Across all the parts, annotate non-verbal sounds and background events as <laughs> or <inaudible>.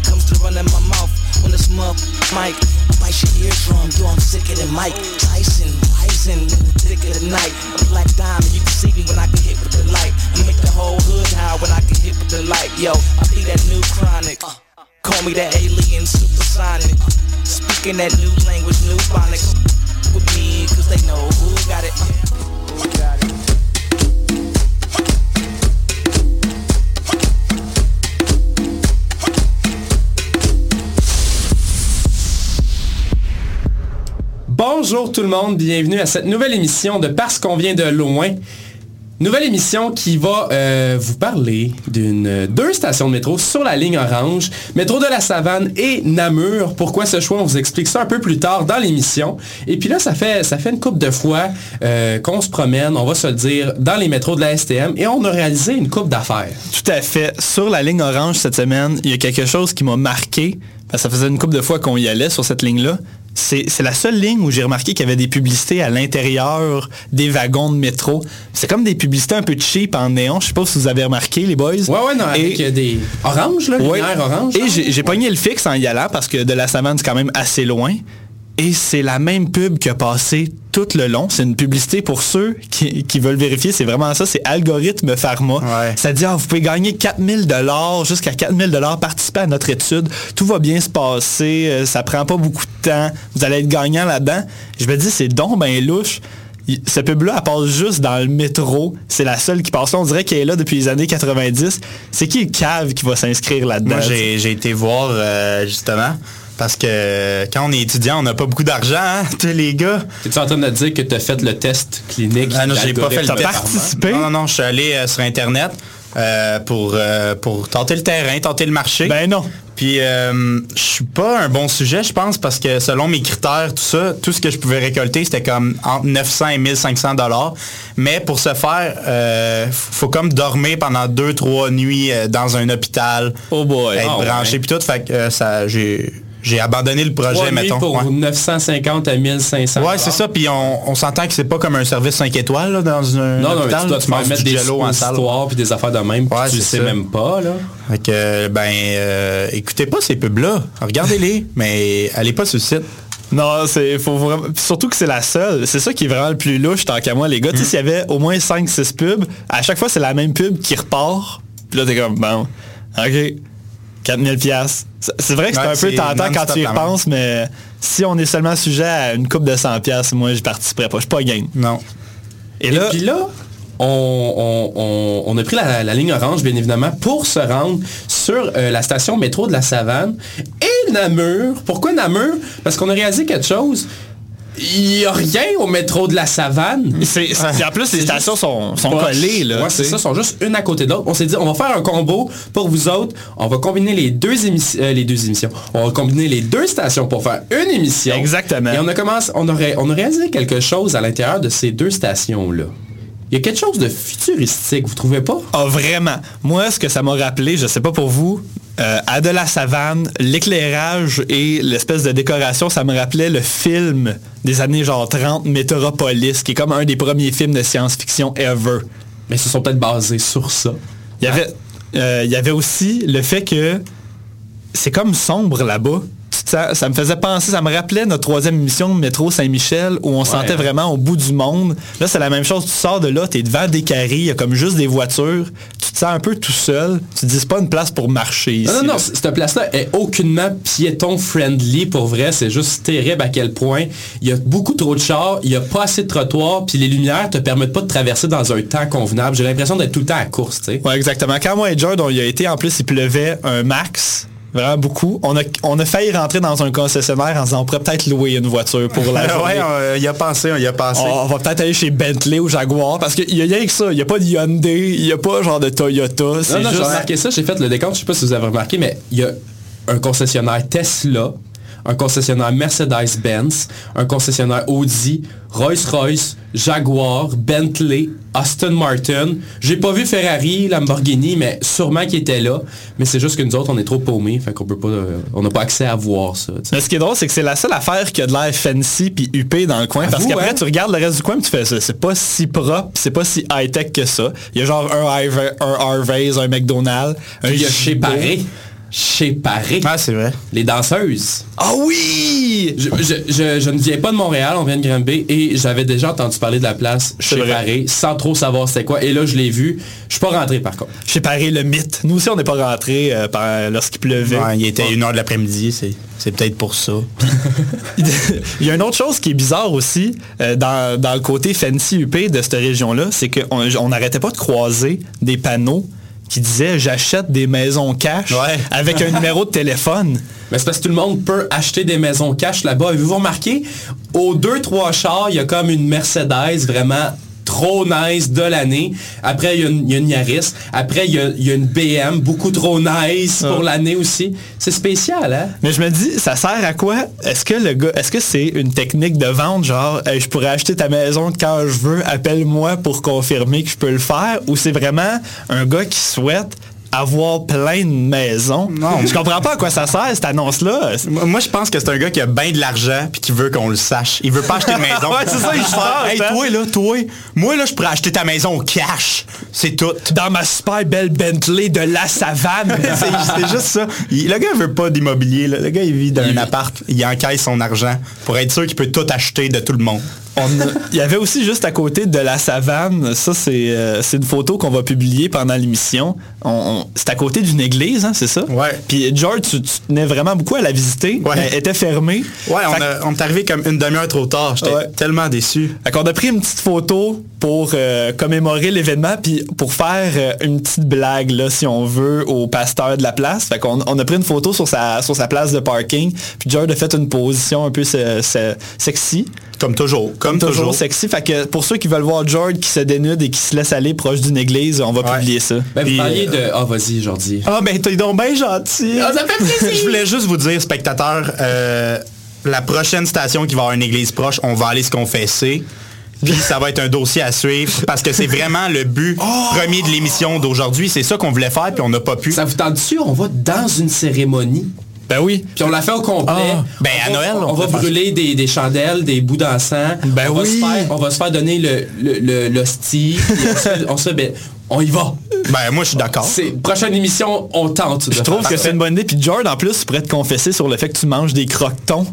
it comes to running my mouth. When this mother mic, bite your eardrum, yo, I'm sicker than Mike Tyson, rising in the thick of the night. A black diamond, you can see me when I get hit with the light. I make the whole hood high when I get hit with the light. Yo, I be that new chronic. Call me that alien supersonic. Speaking that new language, new phonics. With me, cause they know who got it. Who got it. Bonjour tout le monde, bienvenue à cette nouvelle émission de Parce qu'on vient de loin. Nouvelle émission qui va euh, vous parler d'une deux stations de métro sur la ligne orange, métro de la Savane et Namur. Pourquoi ce choix? On vous explique ça un peu plus tard dans l'émission. Et puis là, ça fait ça fait une couple de fois euh, qu'on se promène, on va se le dire, dans les métros de la STM et on a réalisé une coupe d'affaires. Tout à fait. Sur la ligne orange cette semaine, il y a quelque chose qui m'a marqué. Parce que ça faisait une couple de fois qu'on y allait sur cette ligne-là. C'est la seule ligne où j'ai remarqué qu'il y avait des publicités à l'intérieur des wagons de métro. C'est comme des publicités un peu cheap en néon. Je sais pas si vous avez remarqué, les boys. Ouais, ouais, non, avec Et- euh, des oranges, là, Ouais. orange. Et j'ai j'ai pogné le fixe en y allant parce que de la savane, c'est quand même assez loin. Et c'est la même pub qui a passé tout le long. C'est une publicité pour ceux qui, qui veulent vérifier. C'est vraiment ça. C'est algorithme pharma. Ouais. Ça dit, ah, vous pouvez gagner 4000 dollars jusqu'à 4000 dollars, participer à notre étude. Tout va bien se passer. euh, Ça prend pas beaucoup de temps. Vous allez être gagnant là-dedans. Je me dis, c'est donc ben louche. Il- Ce pub-là, elle passe juste dans le métro. C'est la seule qui passe là. On dirait qu'elle est là depuis les années 90. C'est qui le cave qui va s'inscrire là-dedans? Moi, j'ai j'ai été voir euh, justement parce que quand on est étudiant, on n'a pas beaucoup d'argent, hein, tous les gars. Es-tu en train de dire que tu as fait le test clinique Ah non, j'ai pas fait le test. participé? Non, non, non, je suis allé euh, sur Internet euh, pour, euh, pour tenter le terrain, tenter le marché. Ben non. Puis euh, je suis pas un bon sujet, je pense, parce que selon mes critères, tout ça, tout ce que je pouvais récolter, c'était comme entre 900 et 1500 dollars. Mais pour ce faire, euh, faut comme dormir pendant deux, trois nuits euh, dans un hôpital, Oh boy. être Ah branché puis tout. Fait que euh, ça, j'ai j'ai abandonné le projet, Trois nuits mettons. pour Ouais. 950 à 1500 Ouais, c'est ça. Puis on, on s'entend que c'est pas comme un service 5 étoiles là, dans un Non, non, mais tu dois là, te faire manges mettre des jello en salle. histoires puis des affaires de même puis Ouais, tu sais ça. même pas, là. Fait que, ben, euh, écoutez pas ces pubs-là. Regardez-les, <laughs> mais allez pas sur le site. Non, c'est faut vraiment surtout que c'est la seule. C'est ça qui est vraiment le plus louche tant qu'à moi les gars. Tu sais s'il y avait au moins 5 6 pubs, à chaque fois c'est la même pub qui repart. Puis là t'es comme bon. OK. 4000 pièces. C'est vrai que c'est Ouais, un peu tentant quand tu y repenses mais si on est seulement sujet à une coupe de 100 pièces, moi je participerais pas, je suis pas game. Non. Et Et là puis là, on, on- on- on a pris la, la ligne orange, bien évidemment, pour se rendre sur euh, la station métro de la Savane et Namur. Pourquoi Namur? Parce qu'on a réalisé quelque chose. Il n'y a rien au métro de la Savane. c'est c'est- en plus les stations sont, collées là. Ouais, c'est ça, sont juste une à côté de l'autre. On s'est dit, on va faire un combo pour vous autres. On va combiner les deux émissions, les deux émissions. On va combiner les deux stations pour faire une émission. Exactement. Et on a commencé, on aurait, on a réalisé quelque chose à l'intérieur de ces deux stations-là. Il y a quelque chose de futuristique, vous trouvez pas? Ah, vraiment. Moi, ce que ça m'a rappelé, je sais pas pour vous, euh, à de la savane, l'éclairage et l'espèce de décoration, ça me rappelait le film des années genre 30, Metropolis, qui est comme un des premiers films de science-fiction ever. Mais ils se sont peut-être basés sur ça. Il y avait, euh, il y avait aussi le fait que c'est comme sombre là-bas. Ça me faisait penser, ça me rappelait notre troisième émission Métro Saint-Michel où on se sentait vraiment au bout du monde. Là, c'est la même chose. Tu sors de là, tu es devant des carrés, il y a comme juste des voitures. Tu te sens un peu tout seul. Tu te dis, c'est pas une place pour marcher ici. Non, non, non, cette place-là est aucunement piéton-friendly pour vrai. C'est juste terrible à quel point il y a beaucoup trop de chars, il n'y a pas assez de trottoirs, puis les lumières te permettent pas de traverser dans un temps convenable. J'ai l'impression d'être tout le temps à course, tu sais. Ouais, exactement. Quand moi et George, on y a été, en plus, il pleuvait un max. Vraiment beaucoup. On a, on a failli rentrer dans un concessionnaire en disant on pourrait peut-être louer une voiture pour la <laughs> journée. ouais, on- il a pensé, on y a pensé. On, on va peut-être aller chez Bentley ou Jaguar parce qu'il y a rien que ça. Il n'y a pas de Hyundai, il n'y a pas genre de Toyota. C'est Non, non, j'ai juste... remarqué ça, j'ai fait le décompte, je sais pas si vous avez remarqué, mais il y a un concessionnaire Tesla, un concessionnaire Mercedes-Benz, un concessionnaire Audi, Rolls-Royce, Jaguar, Bentley, Aston Martin. J'ai pas vu Ferrari, Lamborghini, mais sûrement qu'ils étaient là. Mais c'est juste que nous autres, on est trop paumés, fait qu'on peut pas, euh, on n'a pas accès à voir ça. Mais ce qui est drôle, c'est que c'est la seule affaire qui a de l'air fancy puis huppé dans le coin. parce qu'après, hein? tu regardes le reste du coin puis tu fais ça. C'est pas si propre, c'est pas si high-tech que ça. Il y a genre un, Harvey- un Harvey's, un McDonald's, un Il y a chez Gibo. Chez Paris. Ah, c'est vrai. Les danseuses. Ah oui! Je, je- je- je ne viens pas de Montréal, on vient de Granby et j'avais déjà entendu parler de la place chez vrai. Paris sans trop savoir c'était quoi. Et là, je l'ai vu. Je suis pas rentré par contre. Chez Paris, le mythe. Nous aussi, on n'est pas rentrés euh, lorsqu'il pleuvait. Ouais, il était une heure de l'après-midi, c'est, c'est peut-être pour ça. <laughs> Il y a une autre chose qui est bizarre aussi euh, dans, dans le côté fancy UP de cette région-là, c'est qu'on on n'arrêtait pas de croiser des panneaux qui disaient j'achète des maisons cash Ouais. avec un numéro de téléphone. Mais c'est parce que tout le monde peut acheter des maisons cash là-bas. Avez-vous remarqué, aux deux, trois chars, il y a comme une Mercedes vraiment trop nice de l'année. Après, il y, a une- il y a une Yaris. Après, il y a, il y a une BM, beaucoup trop nice pour Ah. l'année aussi. C'est spécial, hein? Mais je me dis, ça sert à quoi? Est-ce que le gars, est-ce que c'est une technique de vente genre Hey, je pourrais acheter ta maison quand je veux, appelle-moi pour confirmer que je peux le faire ou c'est vraiment un gars qui souhaite avoir plein de maisons Non. Je comprends pas à quoi ça sert cette annonce là. Moi, je pense que c'est un gars qui a bien de l'argent puis qui veut qu'on le sache. Il veut pas acheter de <laughs> maison. Ouais, c'est ça, il se Hey, hein. toi, là, toi, moi, là, je pourrais acheter ta maison au cash. C'est tout. Dans ma super belle Bentley de la savane. <laughs> c'est juste ça. Il- le gars veut pas d'immobilier. Le gars, il vit dans Il- un appart. Il encaisse son argent pour être sûr qu'il peut tout acheter de tout le monde. On il y avait aussi juste à côté de la savane, ça c'est euh, c'est une photo qu'on va publier pendant l'émission. On- on- C'est à côté d'une église, hein, c'est ça? Ouais. Puis George, tu, tu tenais vraiment beaucoup à la visiter. Ouais. Elle était fermée. Ouais, on, a- on est arrivé comme une demi-heure trop tard. J'étais Ouais. tellement déçu. Fait qu'on a pris une petite photo pour euh, commémorer l'événement, puis pour faire euh, une petite blague, là, si on veut, au pasteur de la place. Fait qu'on on a pris une photo sur sa, sur sa place de parking, puis George a fait une position un peu se- se- sexy. Comme toujours. Comme, toujours, toujours. sexy. Fait que pour ceux qui veulent voir George qui se dénude et qui se laisse aller proche d'une église, on va Ouais. publier ça. Ben, vous Puis, parliez de... Ah, vas-y, Jordi. Ah ben t'es donc bien gentil. Ah, ça fait plaisir. Je voulais juste vous dire, spectateurs, euh, la prochaine station qui va avoir une église proche, on va aller se confesser. Puis ça va être un dossier à suivre parce que c'est vraiment le but premier de l'émission d'aujourd'hui. C'est ça qu'on voulait faire puis on n'a pas pu. Ça vous tente dessus? On va dans une cérémonie. Ben oui. Puis on l'a fait au complet. Ah, ben, On à va- Noël, on, on va brûler des, des chandelles, des bouts d'encens. Ben on va oui. se faire- on va se faire donner le, le, le- l'hostie. on se fait- on se fait- ben, on y va. Ben moi je suis d'accord. C'est prochaine émission, on tente. Je trouve que c'est une bonne idée. Puis George, en plus, pourrait te confesser sur le fait que tu manges des croquetons.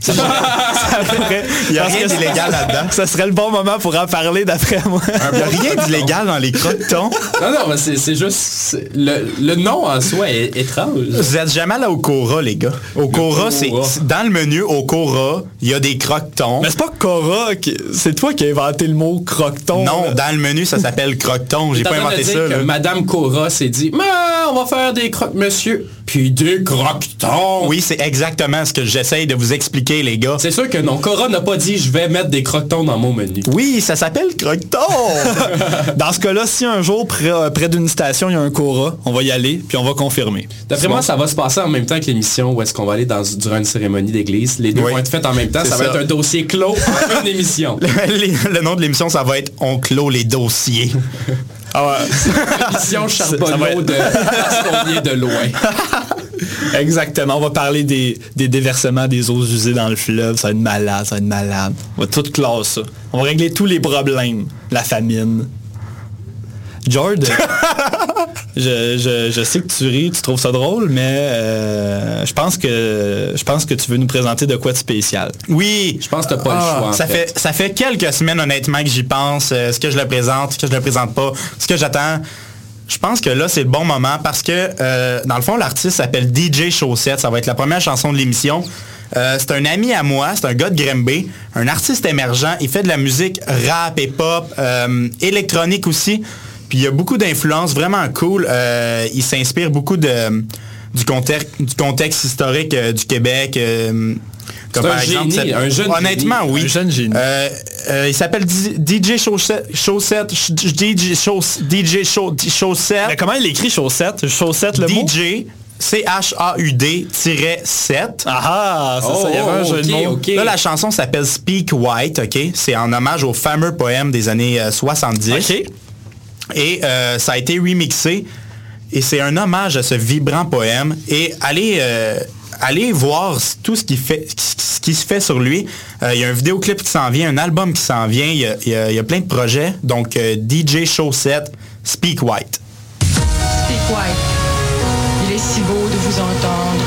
Ça ça <laughs> Il y a rien d'illégal là-dedans. Ça serait le bon moment pour en parler d'après moi. Il n'y a rien d'illégal dans les croquetons. Non, non, mais c'est, juste... le, le nom en soi est étrange. Vous êtes jamais allé au Cora, les gars. Au Cora, c'est dans le menu, au Cora, il y a des croquetons. Mais c'est pas Cora, c'est toi qui as inventé le mot croqueton. Non, là. dans le menu, ça s'appelle croqueton. J'ai pas inventé ça. que là. Madame Cora s'est dit, mais on va faire des croque monsieur. Puis des croquetons. Oui, c'est exactement ce que j'essaye de vous expliquer, les gars. C'est sûr que non. Cora n'a pas dit, je vais mettre des croquetons dans mon menu. Oui, ça s'appelle croqueton. <laughs> Dans ce cas-là, si un jour, près, euh, près d'une station, il y a un Cora, on va y aller, puis on va confirmer. D'après moi, ça va se passer en même temps que l'émission où est-ce qu'on va aller dans, durant une cérémonie d'église. Les deux Oui. vont être faites en même temps. Ça va être un dossier clos en <laughs> une émission. Le nom de l'émission, ça va être On clôt les dossiers. <laughs> Ah ouais. Va charbonneau être- de parce qu'on vient de loin. <laughs> Exactement. On va parler des, des déversements des eaux usées dans le fleuve. Ça va être malade, ça va être malade. On va tout classer ça. On va régler tous les problèmes. La famine. George, <laughs> je, je- je sais que tu ris, tu trouves ça drôle, mais euh, je pense que je pense que tu veux nous présenter de quoi de spécial. Oui. Je pense que t'as pas le Ah, choix. en ça, fait. ça fait quelques semaines, honnêtement, que j'y pense. euh, Est-ce que je le présente? Est-ce que je le présente pas? Ce que j'attends? Je pense que là, c'est le bon moment parce que, euh, dans le fond, l'artiste s'appelle DJ Chaussette. Ça va être la première chanson de l'émission. Euh, c'est un ami à moi, c'est un gars de Grimby, un artiste émergent. Il fait de la musique rap et pop, euh, électronique aussi. Puis il y a beaucoup d'influences vraiment cool. Euh, il s'inspire beaucoup de, du, contexte, du contexte historique euh, du Québec. euh, comme par un exemple, génie, un jeune Honnêtement, génie. oui. Un jeune génie. Euh, euh, il s'appelle DJ Chaussette. Chaussette. ch- DJ Chauss- DJ Mais Chaussette. comment il écrit chaussette? Chaussette le mot? DJ C-H-A-U-D-7. Ah, c'est ça, il y avait un jeu de ok, mots. Là, la chanson s'appelle Speak White, OK? C'est en hommage au fameux poème des années euh, 70. OK. Et euh, ça a été remixé. Et c'est un hommage à ce vibrant poème. Et allez, euh, voir tout ce qui, se fait sur lui. Euh, Il y a un vidéoclip qui s'en vient, un album qui s'en vient. Il y y a- plein de projets. Donc, DJ Chaussette, Speak White. Speak White. Il est si beau de vous entendre.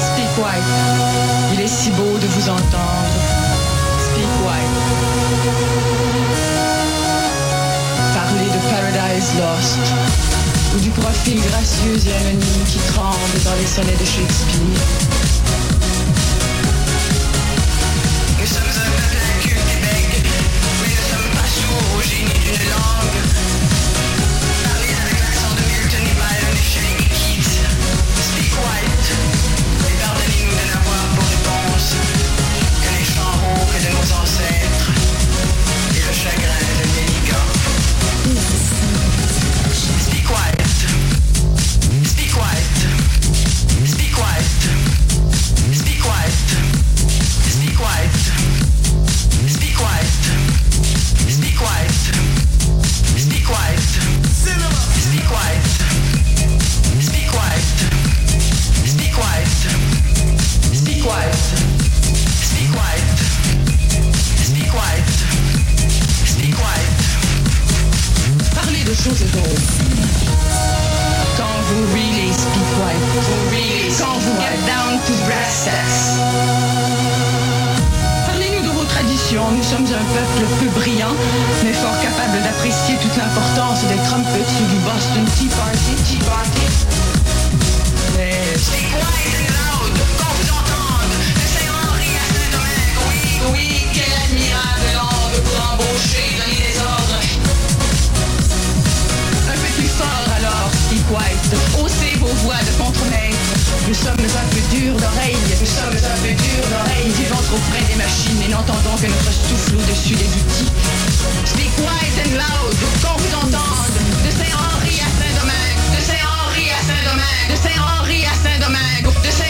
Speak white. Il est si beau de vous entendre. Lost. Ou du profil gracieux et anonyme qui tremble dans les sonnets de Shakespeare. Drôles. Quand vous really speak white. Vous really Quand vous get down to brass. Parlez-nous de vos traditions. Nous sommes un peuple peu brillant, mais fort capable d'apprécier toute l'importance des trumpets ou du Boston Tea Party. Tea Party. Mais Speak white and loud. Qu'on vous entende. De Saint-Henri à Saint-Domingue. Oui, oui, quelle admirable langue pour embaucher, donner des ordres. Haussez vos voix de contre-maître. Nous sommes un peu durs d'oreille. Nous sommes un peu durs d'oreille. Vivons trop près des machines et n'entendons que notre souffle au-dessus des outils. Speak white and loud, qu'on vous entende. De Saint-Henri à Saint-Domingue. De Saint-Henri à Saint-Domingue. De Saint-Henri à Saint-Domingue. De Saint-Henri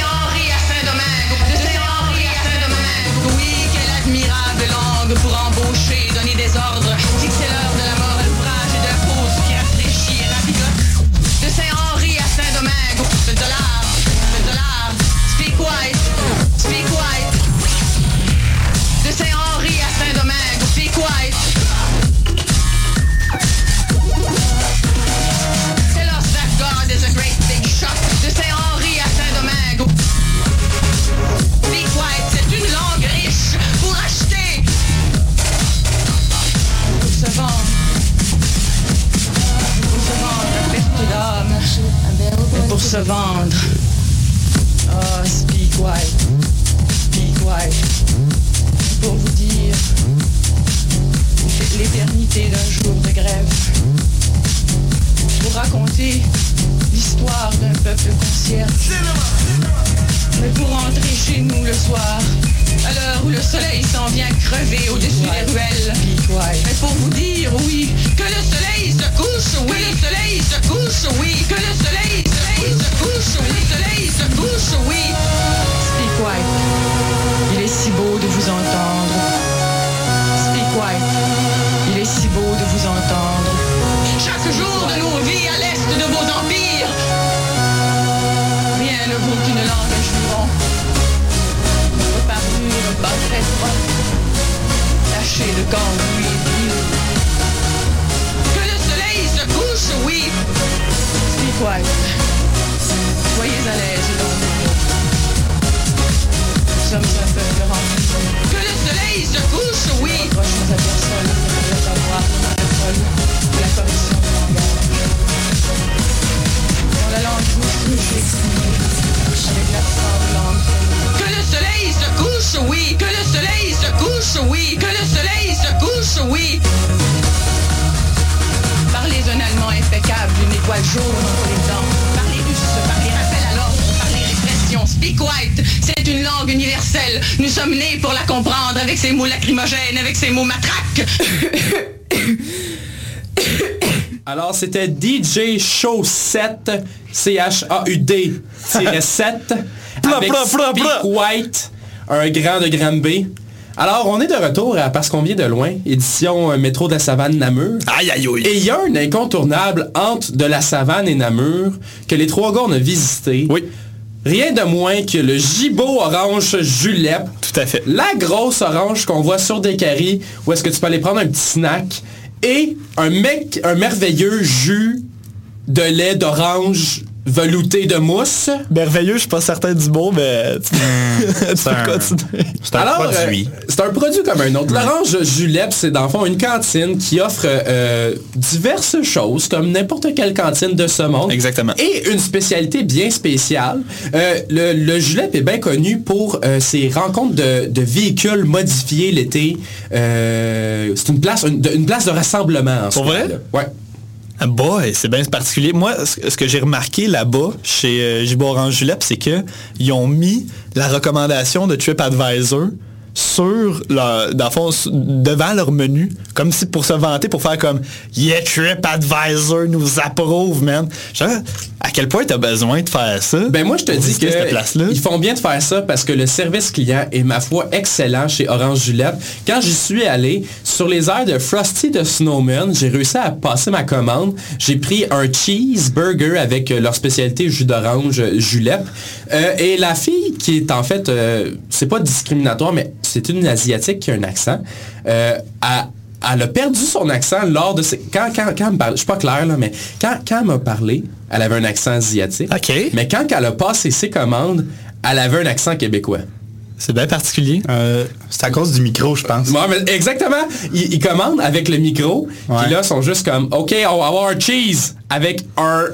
se vendre. Oh, speak white. Speak white. Pour vous dire l'éternité d'un jour de grève. Pour raconter l'histoire d'un peuple concierge. Mais pour rentrer chez nous le soir, à l'heure où le soleil s'en vient crever au-dessus des ruelles. Mais pour vous dire, oui, que le soleil se couche, oui, que le soleil se couche, oui, que le soleil, soleil se couche, oui, le soleil avec ses mots matraques. Alors, c'était DJ Show 7, C-H-A-U-D 7, Blah, avec Speak. White, un grand de Granby. Alors, on est de retour à Parce qu'on vient de loin, édition euh, Métro de la Savane Namur. Aïe, aïe, aïe. Et il y a un incontournable entre de la Savane et Namur que les trois gars ont visité. Oui. Rien de moins que le gigot orange julep. Tout à fait. La grosse orange qu'on voit sur des caries, où est-ce que tu peux aller prendre un petit snack. Et un mec, un merveilleux jus de lait d'orange velouté de mousse. Merveilleux, je suis pas certain du mot, mais tu, <laughs> tu c'est peux un- un Alors, produit. euh, c'est un produit comme un autre. L'Orange Julep, c'est dans le fond une cantine qui offre euh, diverses choses, comme n'importe quelle cantine de ce monde. Exactement. Et une spécialité bien spéciale. Euh, le, le Julep est bien connu pour euh, ses rencontres de, de véhicules modifiés l'été. Euh, c'est une place, une, de- une place de rassemblement. En Pour vrai? là. Ouais. Boy, c'est bien particulier. Moi, ce que j'ai remarqué là-bas, chez euh, Gibaud Orange Julep, c'est que ils ont mis la recommandation de TripAdvisor sur leur, dans le fond, devant leur menu, comme si pour se vanter, pour faire comme Yeah, TripAdvisor nous approuve, man. Genre, à quel point t'as besoin de faire ça? Ben moi je te dis que ils font bien de faire ça parce que le service client est ma foi excellent chez Orange Julep. Quand j'y suis allé sur les airs de Frosty de Snowman, j'ai réussi à passer ma commande. J'ai pris un cheeseburger avec euh, leur spécialité jus d'orange euh, Julep. Euh, et la fille qui est en fait, euh, c'est pas discriminatoire, mais c'est une asiatique qui a un accent. euh, elle a perdu son accent lors de ses... Quand, quand, quand elle me je suis pas clair là, mais quand, quand elle m'a parlé, elle avait un accent asiatique. OK. Mais quand elle a passé ses commandes, elle avait un accent québécois. C'est bien particulier. Euh, c'est à cause du micro, je pense. Ouais, mais exactement. Ils, ils commandent avec le micro. Puis là, ils sont juste comme, OK, on va avoir un cheese avec un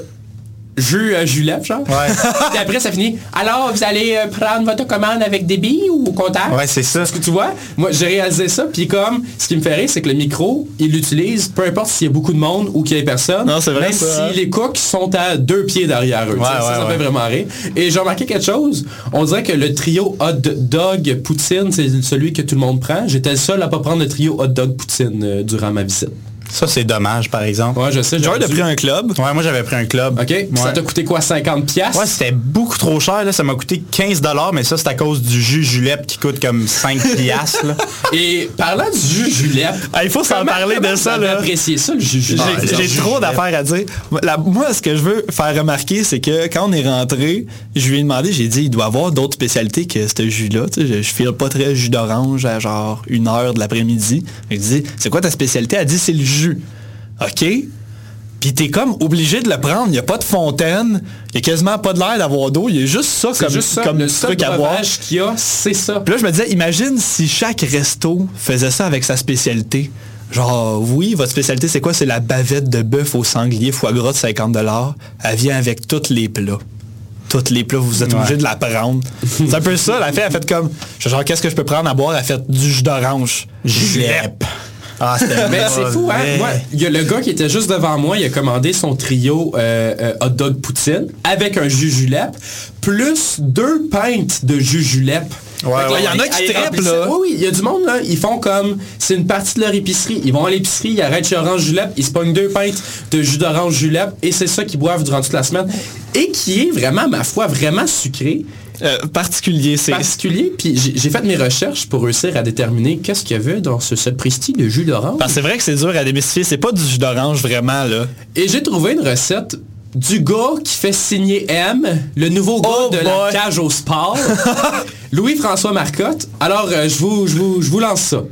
jus euh, julep, genre. Ouais. <laughs> Puis après, ça finit. Alors, vous allez euh, prendre votre commande avec des billes ou au compteur? Ouais, c'est ça. Parce que tu vois, moi, j'ai réalisé ça. Puis comme, ce qui me fait rire, c'est que le micro, il l'utilise, peu importe s'il y a beaucoup de monde ou qu'il y ait personne. Non, c'est vrai, Même ça, hein. si les cooks sont à deux pieds derrière eux. Ouais, ça, ça fait vraiment rire. Et j'ai remarqué quelque chose. On dirait que le trio hot dog poutine, c'est celui que tout le monde prend. J'étais le seul à pas prendre le trio hot dog poutine euh, durant ma visite. Ça, c'est dommage, par exemple. Ouais, je sais. J'aurais dû- pris un club. Ouais, moi, j'avais pris un club. OK. Ouais. Ça t'a coûté quoi, 50 piastres? Ouais, c'était beaucoup trop cher. Là. Ça m'a coûté 15 mais ça, c'est à cause du jus Julep qui coûte comme 5 <laughs> piastres. là. Et parlant du jus julep, Ah, il faut s'en parler de ça, là. apprécié ça, le jus julep? J'ai- Ah, trop je- d'affaires à dire. La- moi, ce que je veux faire remarquer, c'est que quand on est rentré, je lui ai demandé, j'ai dit, il doit y avoir d'autres spécialités que ce jus-là. Tu sais, je, je file pas très jus d'orange à genre une heure de l'après-midi. Il dit, c'est quoi ta spécialité? Elle dit, c'est le jus. OK? Puis t'es comme obligé de le prendre. Il n'y a pas de fontaine. Il n'y a quasiment pas de l'air d'avoir d'eau. Il y a juste ça comme, juste ça, comme le truc à boire. qu'il y a, c'est ça. Puis là, je me disais, imagine si chaque resto faisait ça avec sa spécialité. Genre, oui, votre spécialité, c'est quoi? C'est la bavette de bœuf au sanglier foie gras de 50 Elle vient avec tous les plats. Tous les plats, vous êtes Ouais. obligé de la prendre. c'est un peu ça, la fille a fait comme, genre, qu'est-ce que je peux prendre à boire? Elle a fait du jus d'orange. Julep. Ah, c'était Mais <laughs> c'est fou, hein? Moi, il y a le gars qui était juste devant moi, il a commandé son trio euh, euh, hot dog poutine avec un jus julep, plus deux pintes de jus julep. Ouais. Il y en a qui trippent, là. Oui, oui, il y a du monde, là, ils font comme, c'est une partie de leur épicerie. Ils vont à l'épicerie, ils arrêtent chez Orange Julep, ils se pognent deux pintes de jus d'orange julep, et c'est ça qu'ils boivent durant toute la semaine. Et qui est vraiment, ma foi, vraiment sucré. Euh, particulier, c'est... particulier, puis j'ai fait mes recherches pour réussir à déterminer qu'est-ce qu'il y avait dans ce sapristi de jus d'orange. Parce que c'est vrai que c'est dur à démystifier. C'est pas du jus d'orange vraiment, là. Et j'ai trouvé une recette du gars qui fait signer M, le nouveau gars Oh de boy. la cage au sport, <laughs> Louis-François Marcotte. Alors, euh, je, vous, je, vous, je vous lance ça.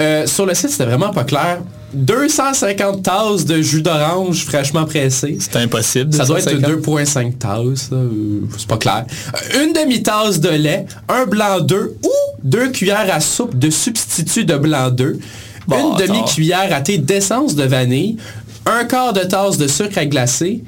Euh, sur le site, c'était vraiment pas clair. 250 tasses de jus d'orange fraîchement pressé. C'est impossible. Ça doit être 250. 2,5 tasses, euh, c'est pas clair. Euh, Une demi-tasse de lait, un blanc d'œuf ou deux cuillères à soupe de substitut de blanc d'œuf, Bon, une demi-cuillère à thé d'essence de vanille, un quart de tasse de sucre à glacer,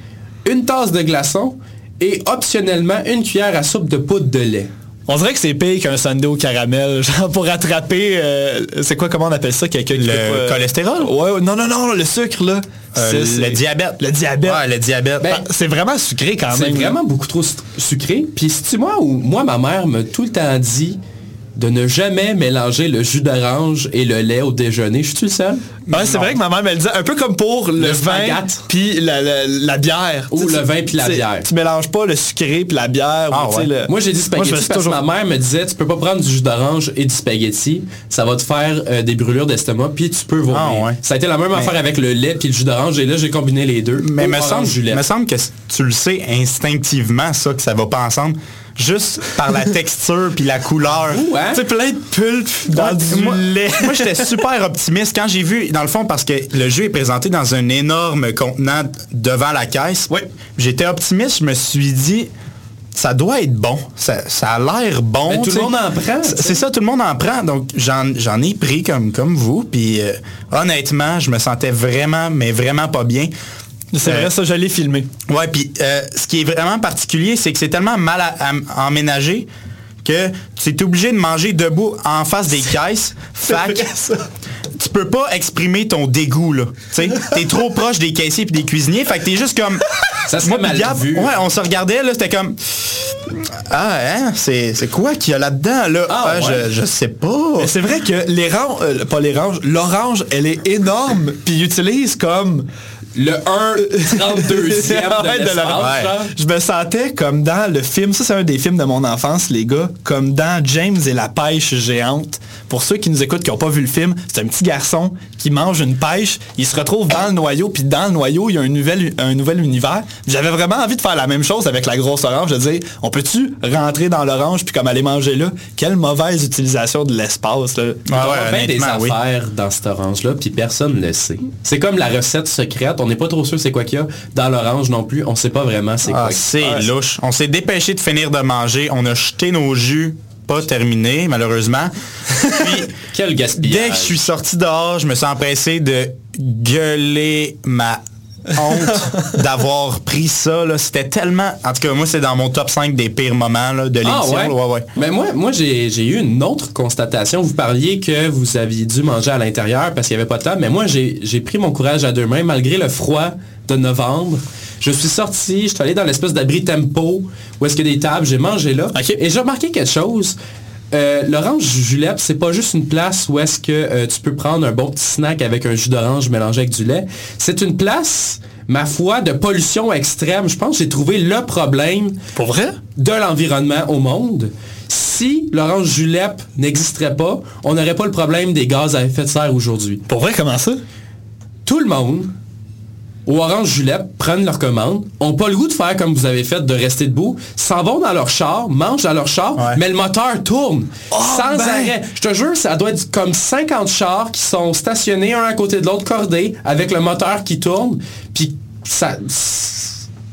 une tasse de glaçon et optionnellement une cuillère à soupe de poudre de lait. On dirait que c'est pire qu'un sundae au caramel, <laughs> genre pour attraper, euh, c'est quoi, comment on appelle ça, quelqu'un qui Le pas- cholestérol? Ouais, ouais, non, non, non, le sucre, là. Euh, le c'est- diabète. Le diabète. Ouais, le diabète. Ben, Ah, c'est vraiment sucré quand C'est même. vraiment beaucoup trop su- sucré. Puis c'est moi ou moi ma mère m'a tout le temps dit de ne jamais mélanger le jus d'orange et le lait au déjeuner. Je suis le seul? Ouais, c'est vrai que ma mère me le disait, un peu comme pour le, Le vin puis la, la- la bière. Ou Tu sais, le vin puis la bière. Tu mélanges pas le sucré puis la bière. Ah ou, ouais. le- Moi j'ai dit Moi, spaghetti suis parce toujours- que ma mère me disait tu peux pas prendre du jus d'orange et du spaghetti, ça va te faire euh, des brûlures d'estomac puis tu peux vomir. Ah ouais. Ça a été la même affaire avec le lait puis le jus d'orange et là j'ai combiné les deux. Mais me semble, jus lait. me semble que tu le sais instinctivement, ça, que ça va pas ensemble. Juste par la texture puis la couleur. Ouh, hein? C'est plein de pulpe dans Ouais, du moi, lait. moi, j'étais super optimiste quand j'ai vu, dans le fond, parce que le jeu est présenté dans un énorme contenant devant la caisse. Oui. J'étais optimiste, je me suis dit, ça doit être bon. Ça, ça a l'air bon. Mais tout tu le sais. monde en prend, tu sais. C'est ça, tout le monde en prend. Donc, j'en j'en ai pris comme, comme vous. Puis, euh, honnêtement, je me sentais vraiment, mais vraiment pas bien. C'est Euh, vrai, ça, je l'ai filmé. Ouais, puis euh, ce qui est vraiment particulier, c'est que c'est tellement mal à- à- emménagé que tu es obligé de manger debout en face des caisses. <laughs> Fac, vrai, ça. tu peux pas exprimer ton dégoût, là. Tu sais, t'es trop proche des caissiers et des cuisiniers, fait que t'es juste comme... <laughs> Ça puis mal Gab, vu. Ouais, on se regardait, là, c'était comme... Ah, hein, c'est c'est quoi qu'il y a là-dedans, là? Ah, Ah, ouais. je, je sais pas. C'est vrai que les rangs, euh, pas les ranges, l'orange, elle est énorme, puis ils utilisent comme Le 1 32e de Ouais, de la-. Je me sentais comme dans le film, ça c'est un des films de mon enfance, les gars, comme dans James et la pêche géante. Pour ceux qui nous écoutent, qui n'ont pas vu le film, c'est un petit garçon qui mange une pêche, il se retrouve dans le noyau, puis dans le noyau, il y a un nouvel, un nouvel univers. J'avais vraiment envie de faire la même chose avec la grosse orange, de dire, on peut-tu rentrer dans l'orange, puis comme aller manger là? Quelle mauvaise utilisation de l'espace, là. Il doit y avoir ouais, bien des oui. affaires dans cette orange-là, puis personne ne le sait. C'est comme la recette secrète, on n'est pas trop sûr c'est quoi qu'il y a. Dans l'orange non plus, on sait pas vraiment c'est Ah, quoi. c'est Ah, c'est- louche. On s'est dépêché de finir de manger. On a jeté nos jus, pas terminé, malheureusement. Puis, <laughs> Quel gaspillage. dès que je suis sorti dehors, je me suis empressé de gueuler ma honte <laughs> d'avoir pris ça. C'était tellement... En tout cas, moi, c'est dans mon top 5 des pires moments là, de Ah l'émission. ouais? ouais, ouais. Mais moi, moi j'ai eu une autre constatation. Vous parliez que vous aviez dû manger à l'intérieur parce qu'il n'y avait pas de table. Mais moi, j'ai pris mon courage à deux mains malgré le froid de novembre. Je suis sorti, je suis allé dans l'espèce d'abri tempo où est-ce qu'il y a des tables. J'ai mangé là. Et j'ai remarqué quelque chose. Euh, L'orange julep, c'est pas juste une place où est-ce que euh, tu peux prendre un bon petit snack avec un jus d'orange mélangé avec du lait. C'est une place, ma foi, de pollution extrême. Je pense que j'ai trouvé le problème Pour vrai? de l'environnement au monde. Si l'orange julep n'existerait pas, on n'aurait pas le problème des gaz à effet de serre aujourd'hui. Pour vrai, comment ça? Tout le monde au Orange Julep prennent leur commande, ont pas le goût de faire comme vous avez fait, de rester debout, s'en vont dans leur char, mangent dans leur char, Ouais. mais le moteur tourne sans ben! arrêt. Je te jure, ça doit être comme 50 chars qui sont stationnés un à côté de l'autre, cordés, avec le moteur qui tourne, puis ça,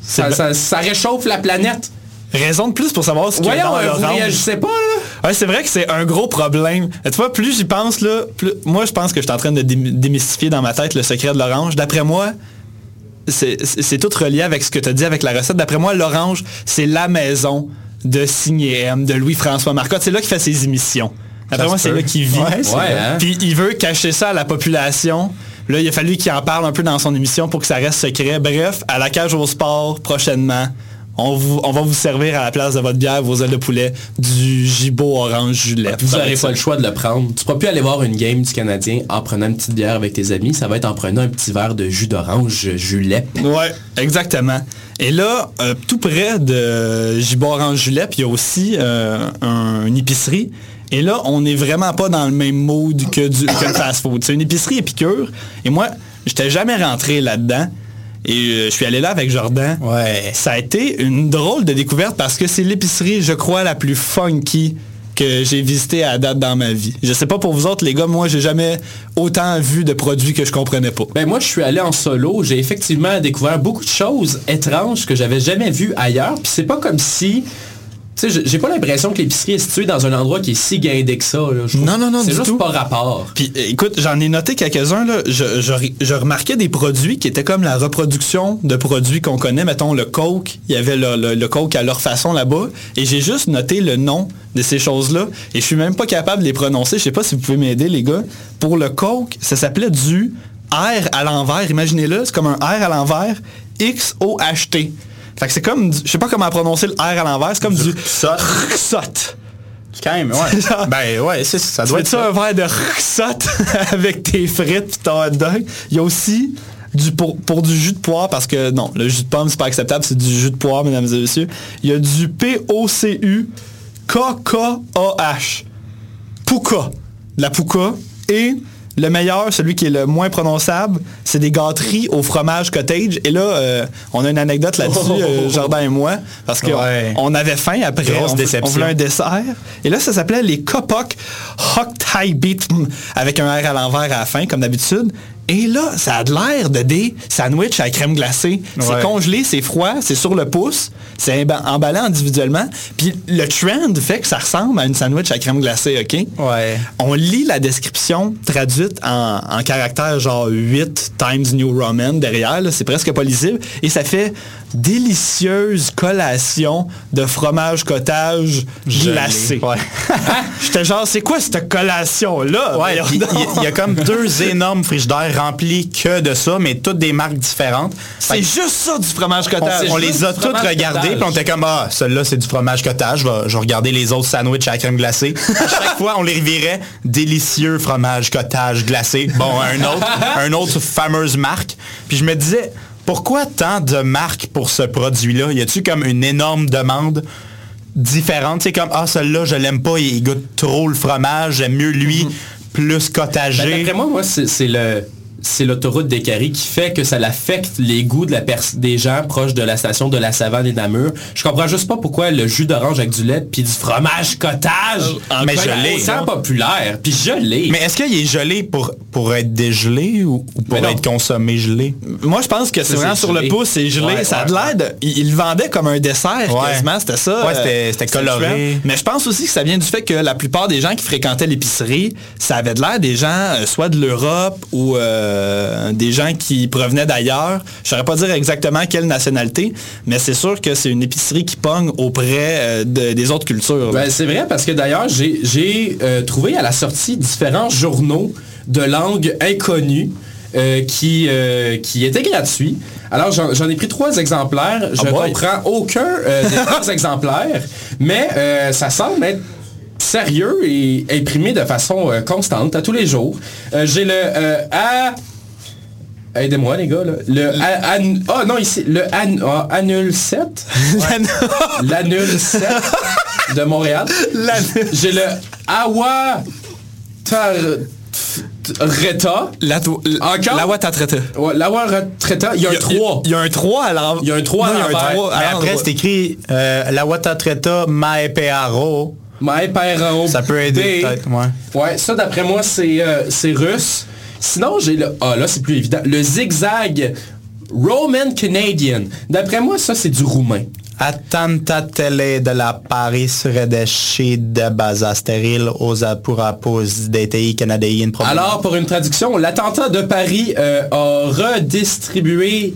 ça, le- ça- ça réchauffe la planète. Raison de plus pour savoir ce qu'il y a Voyons, dans euh, vous réagissez pas, là? Ouais, c'est vrai que c'est un gros problème. Et tu vois, plus j'y pense, là, plus... moi, je pense que je suis en train de dé- démystifier dans ma tête le secret de l'orange. D'après moi, c'est tout relié avec ce que tu as dit avec la recette. D'après moi, l'orange, c'est la maison de Signé M, de Louis-François Marcotte. C'est là qu'il fait ses émissions. D'après moi, c'est là qu'il vit. Ouais, hein? Puis il veut cacher ça à la population. Là, il a fallu qu'il en parle un peu dans son émission pour que ça reste secret. Bref, à la cage au sport, prochainement, on, vous, on va vous servir à la place de votre bière, vos ailes de poulet, du gigot orange julep. Vous n'aurez pas le choix de le prendre. Tu ne pourras plus aller voir une game du Canadien en prenant une petite bière avec tes amis. Ça va être en prenant un petit verre de jus d'orange julep. Ouais, exactement. Et là, euh, tout près de Gigot Orange Julep, il y a aussi euh, un- une épicerie. Et là, on n'est vraiment pas dans le même mood que, du, que le fast-food. C'est une épicerie épicure. Et moi, j'étais jamais rentré là-dedans. Et euh, je suis allé là avec Jordan. Ouais. Ça a été une drôle de découverte parce que c'est l'épicerie, je crois, la plus funky que j'ai visité à date dans ma vie. Je sais pas pour vous autres, les gars, moi, j'ai jamais autant vu de produits que je comprenais pas. Ben moi, je suis allé en solo. J'ai effectivement découvert beaucoup de choses étranges que j'avais jamais vues ailleurs. Puis c'est pas comme si... Tu sais, j'ai- pas l'impression que l'épicerie est située dans un endroit qui est si guindé que ça. là. Je trouve Non, non, non, C'est juste tout. pas rapport. Puis écoute, j'en ai noté quelques-uns. là. Je, je, je remarquais des produits qui étaient comme la reproduction de produits qu'on connaît. Mettons le Coke, il y avait le, le- le Coke à leur façon là-bas. Et j'ai juste noté le nom de ces choses-là. Et je suis même pas capable de les prononcer. Je sais pas si vous pouvez m'aider, les gars. Pour le Coke, ça s'appelait du R à l'envers. Imaginez-le, c'est comme un R à l'envers. X-O-H-T. Fait que c'est comme, du- je sais pas comment prononcer le R à l'envers, c'est comme du Ruxot. Ruxot. Quand même, ouais. Genre- ben ouais, ça doit être ça un verre de ruxot <laughs> avec tes frites pis ton hot dog? Il y a aussi du pour, pour du jus de poire, parce que non, le jus de pomme, c'est pas acceptable, c'est du jus de poire, mesdames et messieurs. Il y a du P-O-C-U K-K-A-H. Pouka. La pouka. Et Le meilleur, celui qui est le moins prononçable, c'est des gâteries au fromage cottage. Et là, euh, on a une anecdote là-dessus, euh, Jordan et moi, parce qu'on Ouais. on avait faim après. On, on voulait un dessert. Et là, ça s'appelait les Kopok Hot Thai Beat avec un R à l'envers à la fin, comme d'habitude. Et là, ça a de l'air de des sandwichs à la crème glacée. C'est congelé, c'est froid, c'est sur le pouce, c'est emba- emballé individuellement. Puis le trend fait que ça ressemble à une sandwich à crème glacée, OK? Ouais. On lit la description traduite en, en caractère genre 8 Times New Roman derrière, c'est presque pas lisible, et ça fait délicieuse collation de fromage cottage glacé. Ouais. J'étais genre, c'est quoi cette collation-là? Ouais, il y, a comme deux <laughs> énormes frigidaires remplis que de ça, mais toutes des marques différentes. C'est juste ça du fromage cottage. on les a toutes regardées, puis on était comme, ah, celui-là, c'est du fromage cottage. Je vais, je vais regarder les autres sandwichs à la crème glacée. <laughs> À chaque fois, on les revirait délicieux fromage cottage glacé. Bon, un autre, un autre fameuse marque. Puis je me disais, pourquoi tant de marques pour ce produit-là? Y a-tu comme une énorme demande différente? C'est comme, ah, celui-là, je l'aime pas, il goûte trop le fromage, j'aime mieux lui, plus Ben, cotagé. D'après moi, moi, c'est le c'est l'autoroute des Caries qui fait que ça l'affecte les goûts de la des gens proches de la station de la Savane et Namur. Je comprends juste pas pourquoi le jus d'orange avec du lait puis du fromage cottage. en Mais je l'ai. autant populaire. Puis l'ai. Mais est-ce qu'il est gelé pour, pour être dégelé ou, ou pour être consommé gelé? Moi, je pense que c'est vraiment sur le gelé. pouce, c'est gelé. Ouais, ça a ouais, de l'air de... Il, il le vendait comme un dessert Ouais. quasiment, c'était ça. Ouais, euh, c'était- coloré. Mais je pense aussi que ça vient du fait que la plupart des gens qui fréquentaient l'épicerie, ça avait de l'air des gens euh, soit de l'Europe ou euh, des gens qui provenaient d'ailleurs. Je saurais pas dire exactement quelle nationalité, mais c'est sûr que c'est une épicerie qui pogne auprès euh, de- des autres cultures. Ben, c'est vrai parce que d'ailleurs, j'ai euh, trouvé à la sortie différents journaux de langue inconnue euh, qui, euh, qui étaient gratuits. Alors, j'en ai pris trois exemplaires. Je ne boy. comprends aucun euh, des trois <laughs> exemplaires, mais euh, ça semble être sérieux et imprimé de façon euh, constante à tous les jours. Euh, j'ai le euh, A... Aidez-moi les gars. là. Le Ah non, ici, le An- ah, Anul 7. <laughs> L'Anul 7 de Montréal. J'ai le Awa Tar- Reta. La, to- Encore? La Watatreta. Ouais, L'Awa il y a un 3. Il y a un 3 à l'envers. Il y a un 3 à Non, il y a un l'envers. 3 à Mais après, c'est écrit euh, La Watatreta Maepearo. Ça peut aider, peut-être, ouais. Ouais, ça d'après moi, c'est euh, c'est russe. Sinon, j'ai le... Ah, là, c'est plus évident. Le zigzag Roman Canadian. D'après moi, ça, c'est du roumain. Attentatele de la Paris Redeshi de Baza stérile aux apurapos DTI canadien Alors, pour une traduction, l'attentat de Paris euh, a redistribué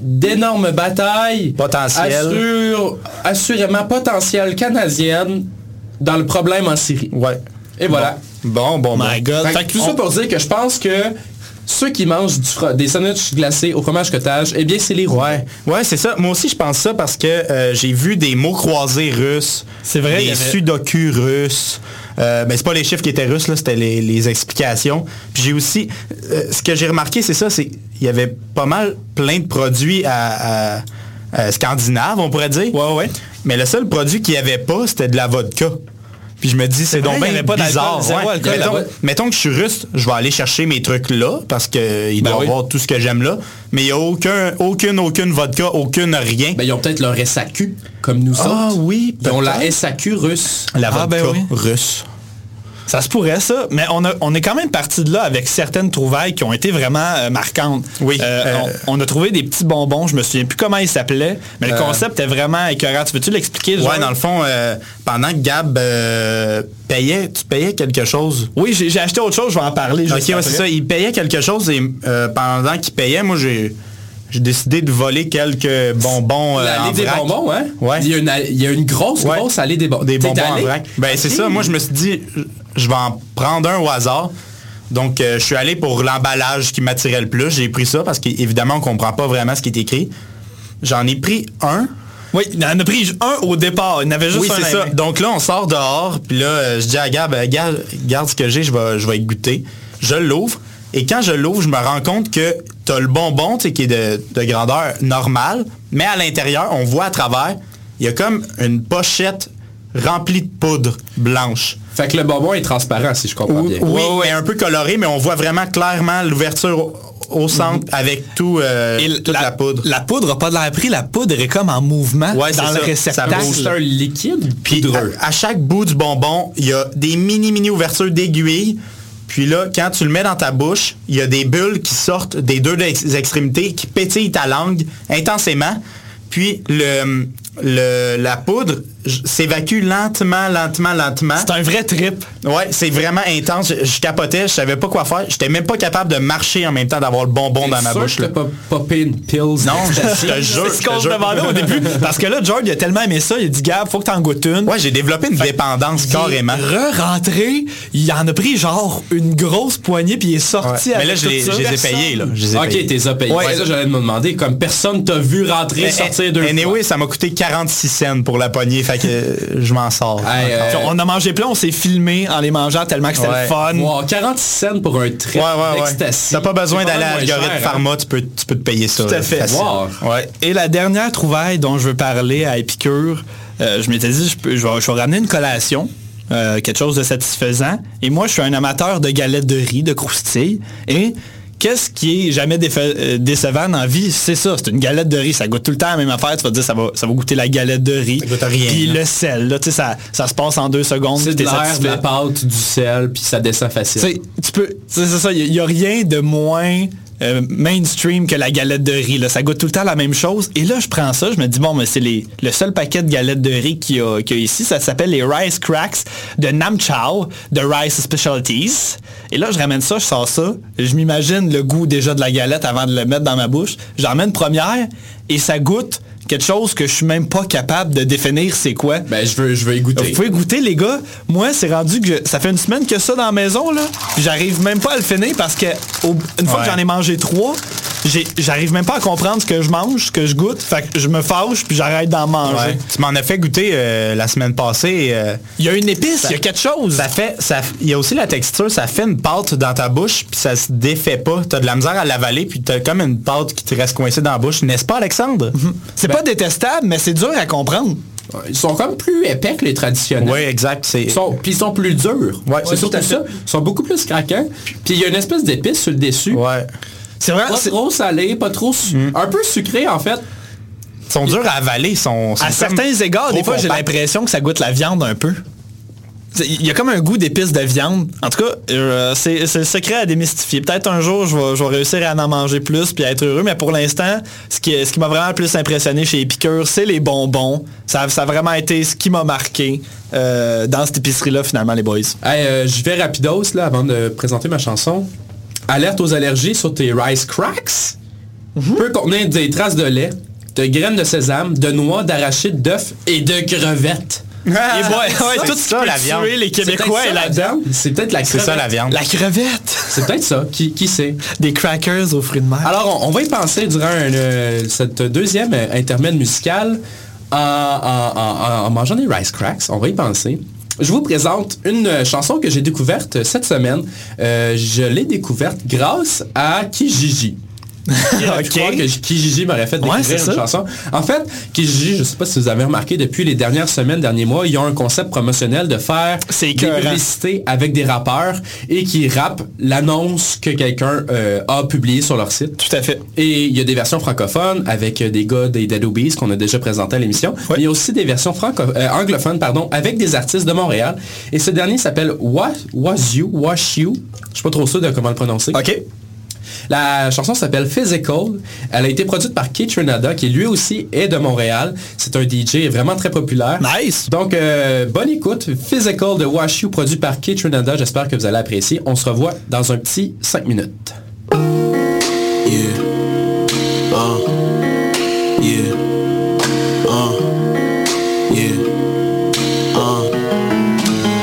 d'énormes batailles Potentielles. assure- assurément potentielles canadiennes dans le problème en Syrie. Ouais. Et voilà. Bon, bon, bon. My God. Fait que tout on- ça pour dire que je pense que ceux qui mangent du des sandwichs glacés au fromage cottage, eh bien, c'est les roux. Ouais, ouais, c'est ça. Moi aussi, je pense ça parce que euh, j'ai vu des mots croisés russes. C'est vrai, Des avait- sudoku russes. Euh, ben, c'est pas les chiffres qui étaient russes, là, c'était les, les explications. Puis j'ai aussi... euh, ce que j'ai remarqué, c'est ça, c'est il y avait pas mal plein de produits à, à- à scandinaves, on pourrait dire. Ouais, ouais. Mais le seul produit qu'il n'y avait pas, c'était de la vodka. Puis je me dis, c'est donc bien avait pas bizarre. alcool, Mettons, que je suis russe, je vais aller chercher mes trucs là, parce qu'il Ben doit y oui. avoir tout ce que j'aime là. Mais il n'y a aucun, aucune, aucune vodka, aucune rien. Ben, ils ont peut-être leur SAQ, comme nous Ah autres. oui, Ils ont la. SAQ russe. la Ah, vodka ben oui. russe. Ça se pourrait ça, mais on, a, on est quand même parti de là avec certaines trouvailles qui ont été vraiment euh, marquantes. Oui, Euh, euh, on, on a trouvé des petits bonbons, je me souviens plus comment ils s'appelaient, mais le concept est vraiment écœurant. Tu veux-tu l'expliquer? Ouais, dans le fond, euh, pendant que Gab euh, payait, tu payais quelque chose? Oui, j'ai j'ai acheté autre chose, je vais en parler. Ok, ouais, c'est ça. Il payait quelque chose et euh, pendant qu'il payait, moi, j'ai j'ai décidé de voler quelques bonbons euh, L'allée des vrac. bonbons, hein? Ouais. Il y a une, il y a une grosse, Ouais. grosse allée des, bonbons. Des bonbons en vrac. Ben c'est ça. Moi je me suis dit, je vais en prendre un au hasard. Donc euh, je suis allé pour l'emballage qui m'attirait le plus. J'ai pris ça parce qu'évidemment on comprend pas vraiment ce qui est écrit. J'en ai pris un. Oui, il en a pris un au départ. Il en avait juste Oui, un c'est ça. Donc là, on sort dehors, puis là, euh, je dis à Gab, euh, Gab, garde ce que j'ai, je vais, je vais y goûter. Je l'ouvre, et quand je l'ouvre, je me rends compte que tu as le bonbon, qui est de, de grandeur normale, mais à l'intérieur, on voit à travers, il y a comme une pochette rempli de poudre blanche. Fait que le bonbon est transparent, si je comprends bien. Oui, mais un peu coloré, mais on voit vraiment clairement l'ouverture au, centre avec tout, euh, Et toute la, poudre. La poudre a pas de l'air pris, la poudre est comme en mouvement Ouais, dans le ça. Ça réceptacle. bouge. C'est un liquide Puis poudreux? à, à chaque bout du bonbon, il y a des mini mini ouvertures d'aiguilles. Puis là, quand tu le mets dans ta bouche, il y a des bulles qui sortent des deux ex- extrémités, qui pétillent ta langue intensément. Puis le, le- la poudre s'évacue lentement, lentement, lentement. C'est un vrai trip. Ouais, c'est vraiment intense. Je, je capotais, je savais pas quoi faire. J'étais même pas capable de marcher en même temps d'avoir le bonbon dans ma Sûr bouche. que là. pas popé une pills. Non, je, te jure. C'est ce qu'on se demandait au début. Parce que là, George, il a tellement aimé ça, il a dit, Gab, faut que t'en goûtes une. Ouais, j'ai développé une dépendance carrément. Re-rentré, il en a pris genre une grosse poignée puis il est sorti Ouais. Mais là, je, tout les, ça. je les ai payés. Là. Je les ai Ok, payés. t'es as payé. Ouais. Ouais, ça, j'allais me demander. Comme personne t'a vu rentrer, sortir deux fois. ça m'a coûté 46 cents pour la poignée, fait que euh, je m'en sors. Hey, euh, On a mangé plein, on s'est filmé en les mangeant tellement que c'était Ouais. le fun. wow, 46 cents pour un trip ouais, ouais. T'as pas besoin d'aller à moins Algorithme cher, hein. Pharma, tu peux, tu peux te payer ça. Tout à là, fait. facile. Wow. Ouais. Et la dernière trouvaille dont je veux parler à Épicure, euh, je m'étais dit, je, peux- je vais, je vais ramener une collation, euh, quelque chose de satisfaisant. Et moi, je suis un amateur de galettes de riz, de croustilles. Et qu'est-ce qui est jamais défa- euh, décevant dans la vie? C'est ça, c'est une galette de riz. Ça goûte tout le temps la même affaire. Tu vas te dire, ça va, ça va goûter la galette de riz. Ça goûte à rien, Puis hein. le sel, là, tu sais, ça, ça se passe en deux secondes. C'est de l'air, de la pâte, du sel, puis ça descend facile. Tu peux, c'est c'est ça, il n'y a, rien de moins euh, mainstream que la galette de riz. Ça goûte tout le temps la même chose. Et là, je prends ça, je me dis, bon, mais c'est le seul paquet de galettes de riz qu'il y, a qu'il y a ici. Ça s'appelle les Rice Cracks de Nam Chow, de Rice Specialties. Et là, je ramène ça, je sors ça. Je m'imagine le goût déjà de la galette avant de le mettre dans ma bouche. J'en mets une première et ça goûte quelque chose que je suis même pas capable de définir c'est quoi. Ben, je veux, je veux y Vous goûter. pouvez goûter les gars. Moi, c'est rendu que je- ça fait une semaine que ça dans la maison là. puis J'arrive même pas à le finir parce que au- une fois Ouais. que j'en ai mangé trois, j'arrive même pas à comprendre ce que je mange, ce que je goûte. Fait que je me fâche puis j'arrête d'en manger. Ouais. Tu m'en as fait goûter euh, la semaine passée. euh, Il y a une épice, il y a quelque chose. ça fait, ça, il y a aussi la texture, ça fait une pâte dans ta bouche, puis ça se défait pas. T'as de la misère à l'avaler, puis t'as comme une pâte qui te reste coincée dans la bouche, n'est-ce pas, Alexandre? C'est pas détestable, mais c'est dur à comprendre. Ils sont comme plus épais que les traditionnels. Oui, exact. C'est Ils sont, puis ils sont plus durs. Ouais, c'est surtout ça. Ils sont beaucoup plus craquants. Puis il y a une espèce d'épice sur le dessus. ouais. C'est vrai. Pas trop salé, pas trop... su- Un peu sucré, en fait. Ils sont durs à avaler. Ils sont, sont À certains égards, des fois, j'ai l'impression que ça goûte la viande un peu. Il y a comme un goût d'épices de viande. En tout cas, euh, c'est c'est le secret à démystifier. Peut-être un jour, je vais, je vais réussir à en manger plus puis à être heureux, mais pour l'instant, ce qui, ce qui m'a vraiment le plus impressionné chez Épicure, c'est les bonbons. Ça, ça a vraiment été ce qui m'a marqué euh, dans cette épicerie-là, finalement, les boys. Hey, euh, je vais rapidos, là, avant de présenter ma chanson. Alerte aux allergies sur tes Rice Cracks. Peut contenir des traces de lait, de graines de sésame, de noix, d'arachide, d'œufs et de crevettes. Et ouais, ouais, c'est tout ça, la viande. les C'est Québécois ça, là-dedans. C'est peut-être la C'est ça crevette. la viande. La crevette. <laughs> C'est peut-être ça. Qui, qui sait? Des crackers aux fruits de mer. Alors, on, on va y penser durant euh, cette deuxième intermède musical en, en- en- en mangeant des Rice Cracks. On va y penser. Je vous présente une euh, chanson que j'ai découverte cette semaine. Euh, je l'ai découverte grâce à Kijiji. <laughs> Qui aurait pu Ok. croire que Kijiji m'aurait fait découvrir c'est une ça. chanson. En fait, Kijiji, je ne sais pas si vous avez remarqué, depuis les dernières semaines, derniers mois, ils ont un concept promotionnel de faire des publicités avec des rappeurs et qui rappent l'annonce que quelqu'un euh, a publiée sur leur site. Tout à fait. Et il y a des versions francophones avec euh, des gars des Dead qu'on a déjà présenté à l'émission. Mais il y a aussi des versions euh, anglophones pardon, avec des artistes de Montréal. Et ce dernier s'appelle Wa- Was You, Wash You. Je suis pas trop sûr de comment le prononcer. OK. La chanson s'appelle Physical. Elle a été produite par Keith Renada, qui lui aussi est de Montréal. C'est un DJ vraiment très populaire. Nice. Donc, euh, bonne écoute. Physical de Wash You, produit par Keith Renada. J'espère que vous allez apprécier. On se revoit dans un petit 5 minutes. Yeah. Uh. Yeah. Uh. Yeah. Uh.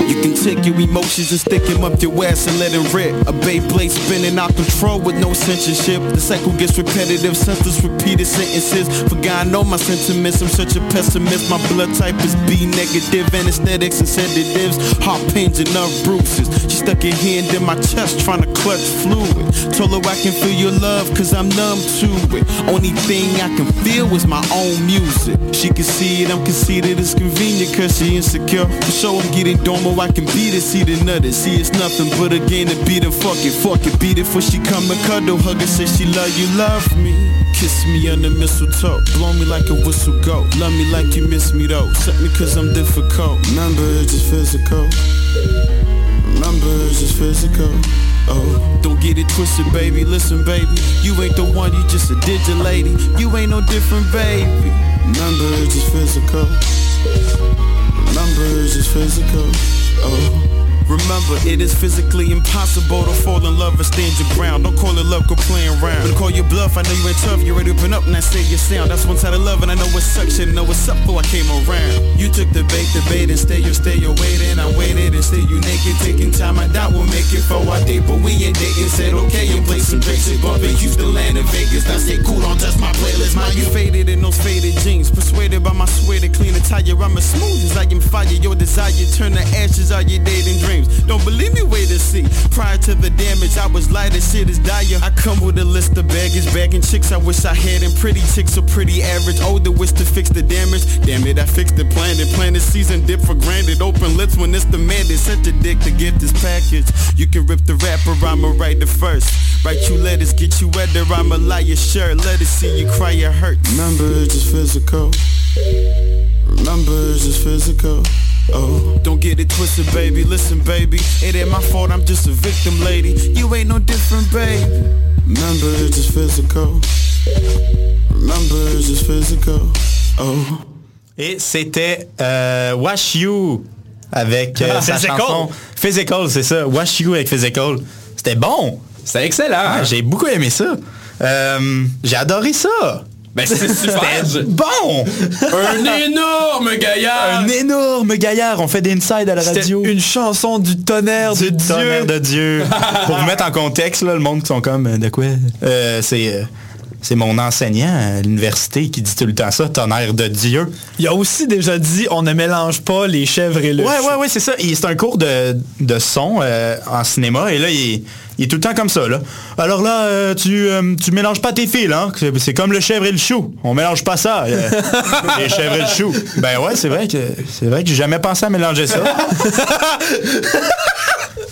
You can take your emotions and stick 'em up your ass and let 'em rip. A Beyblade spinning out control with no censorship. The cycle gets repetitive, senseless repeated sentences. For God know my sentiments, I'm such a pessimist. My blood type is B negative, anesthetics and sedatives. Heart pains and nerve bruises. She stuck her hand in my chest trying to clutch fluid. Told her I can feel your love cause I'm numb to it. Only thing I can feel is my own music. She can see it, I'm conceited, it's convenient cause she insecure. For sure I'm getting domo, I can beat it, see the nutter. See it's nothing but a game to beat it, fuck it, fuck it, beat it for she come and cuddle. Hug her, say she love you, love me. Kiss me under mistletoe, blow me like a whistle go. Love me like you miss me though, set me cause I'm difficult. Remember it's just physical. Remember it's just physical. Oh, don't get it twisted, baby. Listen, baby, you ain't the one, you just a digit lady. You ain't no different, baby. Remember it's just physical. Remember it's just physical. Oh. Remember, it is physically impossible to fall in love and stand your ground. Don't call it love, go playing around. When I call you bluff, I know you ain't tough. You ready to open up and I say your sound. That's one side of love, and I know what's suction. Know what's up before I came around. You took the bait, the bait, and stay, you stay, you waiting. I waited and stay, you naked, taking time. I doubt we'll make it for our date, but we ain't dating. Said okay and play some drinks and bump in Houston, land in Vegas. I say cool, don't touch my playlist. My you faded in those faded jeans, persuaded by my sweater, clean attire. I'm as smooth as I am fire. Your desire turn to ashes. Are your dating dreams? Don't believe me? Wait to see. Prior to the damage, I was light as shit is dire. I come with a list of baggage, bagging chicks I wish I had, and pretty chicks are pretty average. Oh, Older wish to fix the damage. Damn it, I fixed the plan. The plan is season dip for granted. Open lips when it's demanded. Such a dick to get this package. You can rip the rapper, I'ma write the first. Write you letters, get you weather, I'ma lie your shirt. Let it see you cry, it hurt. Remember, it's just physical. Remember, it's just physical. Oh, don't get it twisted, baby. Listen, baby, it ain't my fault. I'm just a victim, lady. You ain't no different, baby. Remember, it's just physical. Remember, it's just physical. Oh. Et c'était euh, Wash You avec euh, sa Physical. chanson Physical, c'est ça. Wash You avec Physical. C'était bon. C'est excellent. Ah, J'ai beaucoup aimé ça. Euh, J'ai adoré ça. Ben, c'est <laughs> super. C'était bon. Un énorme gaillard. Un énorme gaillard. On fait des inside à la radio. une chanson du tonnerre de Du Dieu. tonnerre de Dieu. <laughs> Pour vous mettre en contexte, là, le monde qui sont comme euh, de quoi? Euh, C'est euh, c'est mon enseignant à l'université qui dit tout le temps ça, tonnerre de Dieu. Il a aussi déjà dit on ne mélange pas les chèvres et le Ouais, chou. ouais, ouais, c'est ça. C'est un cours de, de son euh, en cinéma. Et là, il est, il est tout le temps comme ça. Là. Alors là, euh, tu, euh, tu mélanges pas tes fils. Hein? C'est- comme le chèvre et le chou. On mélange pas ça. <laughs> les chèvres et le chou. Ben ouais, c'est vrai que c'est vrai que j'ai jamais pensé à mélanger ça. <laughs>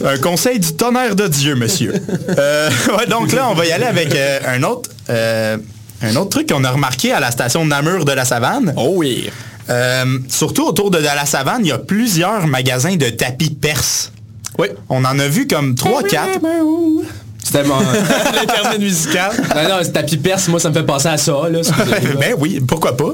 Un conseil du tonnerre de Dieu, monsieur. Euh, <laughs> ouais, donc là, on va y aller avec euh, un autre euh, un autre truc qu'on a remarqué à la station Namur de la Savane. Oh oui. Euh, surtout autour de, de la savane, il y a plusieurs magasins de tapis perses. Oui. On en a vu comme 3-4. C'était mon... <laughs> L'intermède musical. non, non, c'est tapis perse, moi, ça me fait penser à ça, là. excusez-moi. ben oui, pourquoi pas.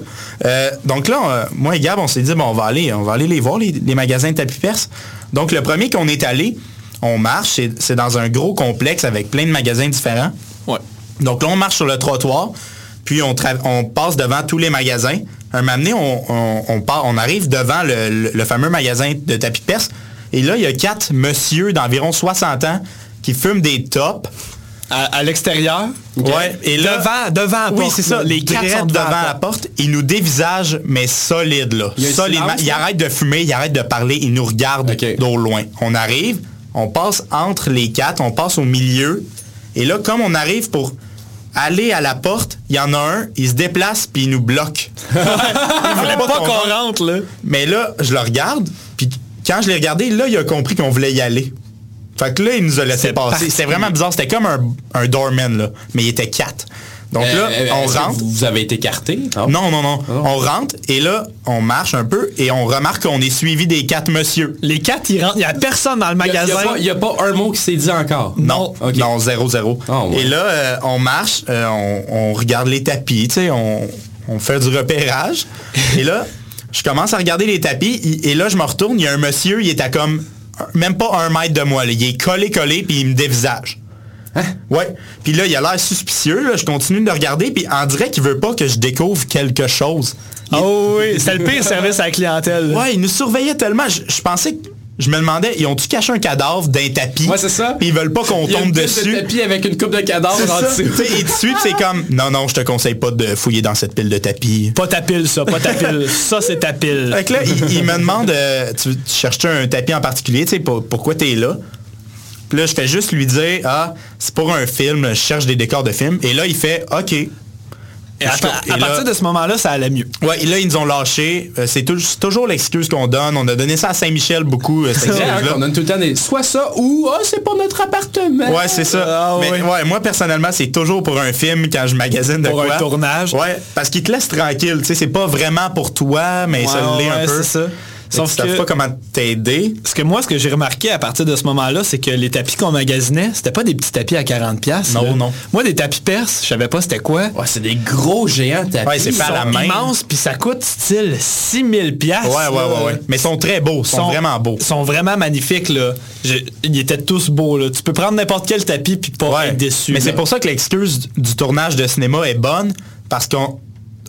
Euh, donc là, moi et Gab, on s'est dit, bon, on va aller, on va aller les voir, les, les magasins de tapis perses. Donc le premier qu'on est allé, on marche, c'est- c'est dans un gros complexe avec plein de magasins différents. Ouais. Donc là, on marche sur le trottoir, puis on, passe devant tous les magasins. Un moment donné, on, on- on part, on arrive devant le, le- le fameux magasin de tapis perse. Et là, il y a quatre monsieur d'environ 60 ans qui fument des tops. À, à l'extérieur. Ouais. Et là, devant, devant la oui, c'est ça. Les quatre sont devant devant la porte. Ils nous dévisagent, mais solide là. Il y a un Solidement. silence, Ils là? arrêtent de fumer, ils arrêtent de parler, ils nous regardent Ok. d'au loin. On arrive, on passe entre les quatre, on passe au milieu. Et là, comme on arrive pour aller à la porte, il y en a un, il se déplace puis il nous bloque. <laughs> il voulait Pas pas qu'on rentre, là. mais là, je le regarde, puis quand je l'ai regardé, là, il a compris qu'on voulait y aller. Fait que là, il nous a laissé C'est passer. C'était vraiment bizarre. C'était comme un, un doorman, là. Mais il était quatre. Donc là, Euh, on rentre. Vous avez été écarté? Non, non, non. On rentre et là, on marche un peu et on remarque qu'on est suivi des quatre monsieur. Les quatre, ils rentrent. Il n'y a personne dans le Il n'y magasin. a, pas un mot qui s'est dit encore. Non, Ok. non, zéro, zéro. Ah, ouais. Et là, euh, on marche, euh, on, on regarde les tapis, tu sais, on, on fait du repérage. <laughs> et là, je commence à regarder les tapis et là, je me retourne, il y a un monsieur, il est à comme même pas un mètre de moi. là. Il est collé, collé, puis il me dévisage. Ouais. Puis là, il a l'air suspicieux. là. Je continue de le regarder, puis on dirait qu'il veut pas que je découvre quelque chose. Il- Oh oui, c'était le pire service à la clientèle. Ouais, il nous surveillait tellement. Je, je pensais que je me demandais, ils ont-tu caché un cadavre d'un tapis? Ouais, c'est ça. Puis ils veulent pas qu'on Il y a tombe dessus. de tapis avec une coupe de cadavres C'est en dessous. Tu sais, Et tout de suite, c'est comme, non, non, je te conseille pas de fouiller dans cette pile de tapis. Pas ta pile, ça, pas ta pile. ça, c'est ta pile. Fait que là, il, il me demande, euh, tu, tu cherches un tapis en particulier, tu sais, pour- pourquoi t'es là? Puis là, je fais juste lui dire, ah, c'est pour un film, je cherche des décors de film. Et là, il fait, OK. Et à, là- partir de ce moment-là, ça allait mieux. Ouais, et là, ils nous ont lâché. Euh, c'est tou- c'est toujours l'excuse qu'on donne. On a donné ça à Saint-Michel beaucoup, euh, cette qu'on donne tout le temps des... Soit ça ou « Ah, c'est pour notre appartement! » Ouais, c'est ça. Ah, Mais ouais. ouais, moi, personnellement, c'est toujours pour un film quand je magasine de Pour quoi. un tournage. Ouais, parce qu'il te laisse tranquille. Tu sais, c'est pas vraiment pour toi, mais ça Ouais, l'est un peu. c'est ça. Sauf pas comment t'aider. Ce que moi, ce que j'ai remarqué à partir de ce moment-là, c'est que les tapis qu'on magasinait, c'était pas des petits tapis à 40$. piastres, Non, là. non. Moi, des tapis perses, je savais pas c'était quoi. Ouais, c'est des gros géants tapis. Ouais, c'est Ils à la main. immenses, puis ça coûte style 6000$. piastres, Ouais, ouais, ouais, ouais. Mais ils sont très beaux. Ils sont, vraiment beaux. sont vraiment magnifiques, là. Je- ils étaient tous beaux, là. Tu peux prendre n'importe quel tapis puis pas Ouais. être déçu. Mais c'est pour ça que l'excuse du tournage de cinéma est bonne, parce qu'on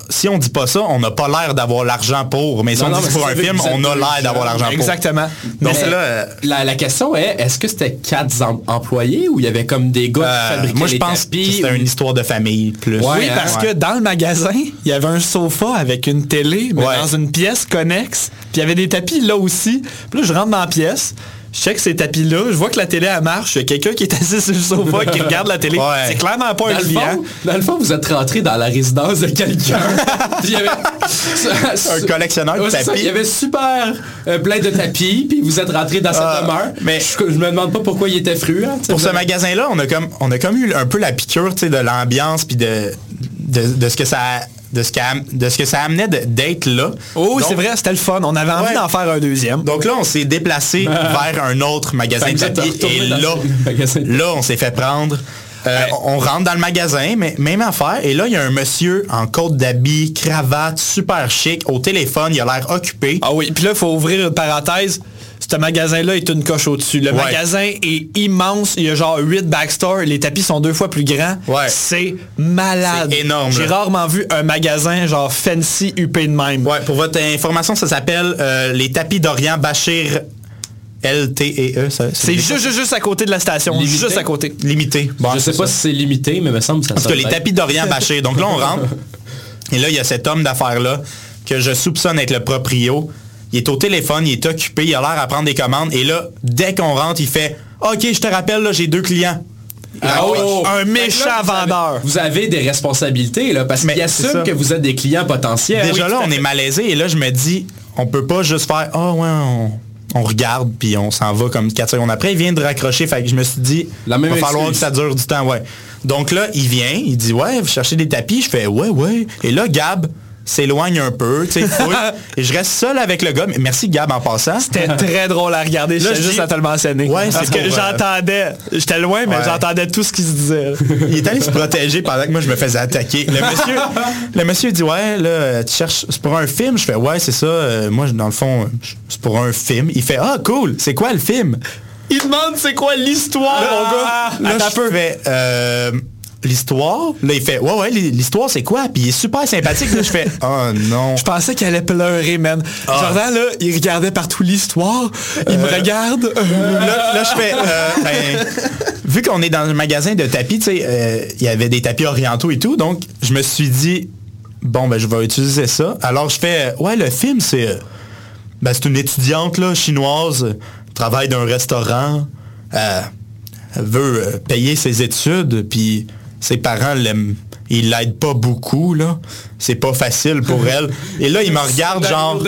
si on dit pas ça, on n'a pas l'air d'avoir l'argent pour. Mais si Non, on non, dit pour un film, on a l'air d'avoir l'argent pour. Exactement. Donc Mais là, euh, la, la question est, est-ce que c'était quatre em- employés ou il y avait comme des gars qui euh, fabriquaient moi je pense que c'était ou- une histoire de famille plus. Ouais, oui, hein, parce ouais. que dans le magasin, il y avait un sofa avec une télé, mais Ouais. dans une pièce connexe. Puis il y avait des tapis là aussi. Puis là, je rentre dans la pièce. Je check ces tapis-là, je vois que la télé elle marche, il y a quelqu'un qui est assis sur le sofa qui regarde la télé. Ouais. C'est clairement pas Dans un le, client. dans le fond, vous êtes rentré dans la résidence de quelqu'un. <laughs> Puis il y avait Un collectionneur de tapis. Il y avait super euh, plein de tapis, puis vous êtes rentré dans cette Ah, demeure. mais- je, je me demande pas pourquoi il était fru. Hein, Pour ce magasin-là, on a comme on a comme eu un peu la piqûre tu sais, de l'ambiance puis de, de, de ce que ça de ce, qu'a- de ce que ça amenait d'être là. Oh, c'est vrai, c'était le fun. On avait envie Ouais. d'en faire un deuxième. Donc là, on s'est déplacé vers un autre magasin de tapis. retourné Et là, là, on s'est fait prendre. Euh, On rentre dans le magasin, mais même affaire. Et là, il y a un monsieur en côte d'habit, cravate, super chic, au téléphone, il a l'air occupé. Ah oui, puis là, il faut ouvrir une parenthèse. Ce magasin-là est une coche au-dessus. Le Ouais. magasin est immense. Il y a genre 8 backstores. Les tapis sont deux fois plus grands. Ouais. C'est malade. C'est énorme, J'ai rarement vu un magasin genre fancy huppé de même. Ouais, pour votre information, ça s'appelle euh, les tapis d'Orient Bachir LTE. E, ça, C'est juste, juste, juste à côté de la station. Limité? Juste à côté. limité. Bon, Je sais pas ça. si c'est limité, mais il me semble que ça En tout cas, les tapis d'Orient Bachir. Donc là, on rentre. <laughs> Et là, il y a cet homme d'affaires-là que je soupçonne être le proprio. Il est au téléphone, il est occupé, il a l'air à prendre des commandes. Et là, dès qu'on rentre, il fait OK, je te rappelle, là, j'ai deux clients. Ah, oh! Un Fait que méchant là, vous avez- vendeur. Vous avez des responsabilités, là, parce qu'il assume que vous êtes des clients potentiels. Déjà Oui, là, on est malaisé. Et là, je me dis, on peut pas juste faire Ah ouais, on, on regarde, puis on s'en va comme 4 secondes après. Il vient de raccrocher. Fait que je me suis dit, La même va falloir que ça dure du temps, ouais. Donc là, il vient, il dit Ouais, vous cherchez des tapis? Je fais Ouais, ouais. Et là, Gab s'éloigne un peu, tu sais, <laughs> et je reste seul avec le gars. Mais Merci Gab en passant. C'était <laughs> très drôle à regarder. Là, J'étais je juste à te le mentionner. Ouais, c'est Parce que euh, j'entendais. J'étais loin, mais Ouais. j'entendais tout ce qui se disait. <laughs> Il est allé se protéger pendant que moi je me faisais attaquer. Le monsieur, le monsieur dit ouais là tu cherches c'est pour un film? Je fais ouais c'est ça. Euh, moi dans le fond c'est pour un film. Il fait ah cool. C'est quoi le film? Il demande c'est quoi l'histoire, mon gars? Là je fais euh, l'histoire. Là il fait ouais ouais l'histoire c'est quoi? Puis il est super sympathique. Là je fais oh <laughs> non. Je pensais qu'elle allait pleurer, man. Ah. Jordan, là, il regardait partout l'histoire. Il me regarde. <laughs> là, là, je fais euh, ben, vu qu'on est dans un magasin de tapis, tu sais, euh, il y avait des tapis orientaux et tout, donc je me suis dit bon ben je vais utiliser ça. Alors je fais euh, ouais le film c'est euh, ben, c'est une étudiante là chinoise, euh, travaille dans un restaurant, euh, elle veut euh, payer ses études, puis ses parents l'aiment. Ils l'aident pas beaucoup, là. C'est pas facile pour <laughs> elle. Et là, il me regarde genre,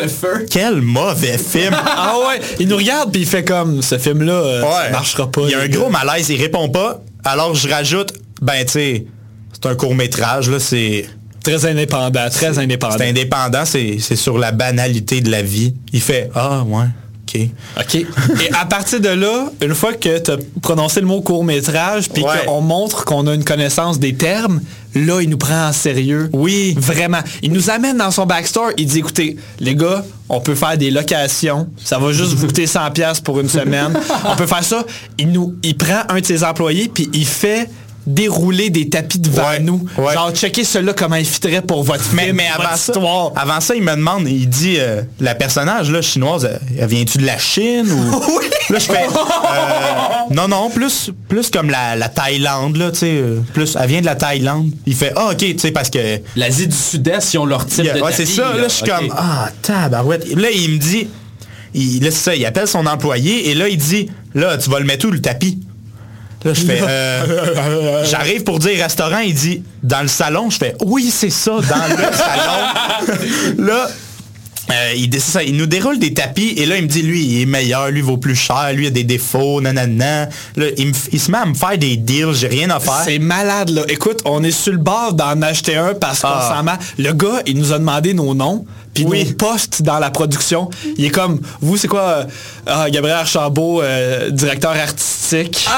quel mauvais film. <laughs> Ah ouais, il nous regarde puis il fait comme ce film-là, euh, Ouais. marchera pas. Il y a un gros malaise, il répond pas. Alors je rajoute, ben tu sais, c'est un court métrage, là, c'est très indépendant, très indépendant. c'est indépendant, c'est sur la banalité de la vie. Il fait Ah ouais, ok. OK. Et à partir de là, une fois que tu as prononcé le mot court-métrage, puis Ouais. qu'on montre qu'on a une connaissance des termes, là, il nous prend en sérieux. Oui. Vraiment. Il nous amène dans son backstore. Il dit, écoutez, les gars, on peut faire des locations. Ça va juste vous coûter 100 pièces pour une semaine. <laughs> On peut faire ça. Il, nous, il prend un de ses employés, puis il fait dérouler des tapis devant Ouais, nous. ouais. Genre, checker cela comment il fitterait pour votre Mais, film, mais votre avant, ça, histoire. avant ça, il me demande, il dit, euh, la personnage là, chinoise, elle, elle vient-tu de la Chine ou... <laughs> Là, je fais, euh, <laughs> non, non, plus, plus comme la, la Thaïlande, là, tu sais, euh, plus, elle vient de la Thaïlande. Il fait, ah, ok, tu sais, parce que... L'Asie du Sud-Est, ils ont leur type de Ouais, c'est ça, là, je suis comme, ah, tabarouette. Là, il me dit, il, là, c'est ça, il appelle son employé, et là, il dit, là, tu vas le mettre où, le tapis? Là, je fais, <laughs> euh, j'arrive pour dire restaurant, il dit, dans le salon, je fais, oui, c'est ça, dans le <laughs> salon. là, euh, il, ça, il nous déroule des tapis et là il me dit lui il est meilleur, lui vaut plus cher, lui a des défauts, nanana. Là, il, me il se met à me faire des deals, j'ai rien à faire. C'est malade, là. Écoute, on est sur le bord d'en acheter un parce qu'on Ah. s'en ma- Le gars, il nous a demandé nos noms, puis Oui. nos postes dans la production. Il est comme, vous, c'est quoi? euh, ah, Gabriel Archambault, euh, directeur artistique?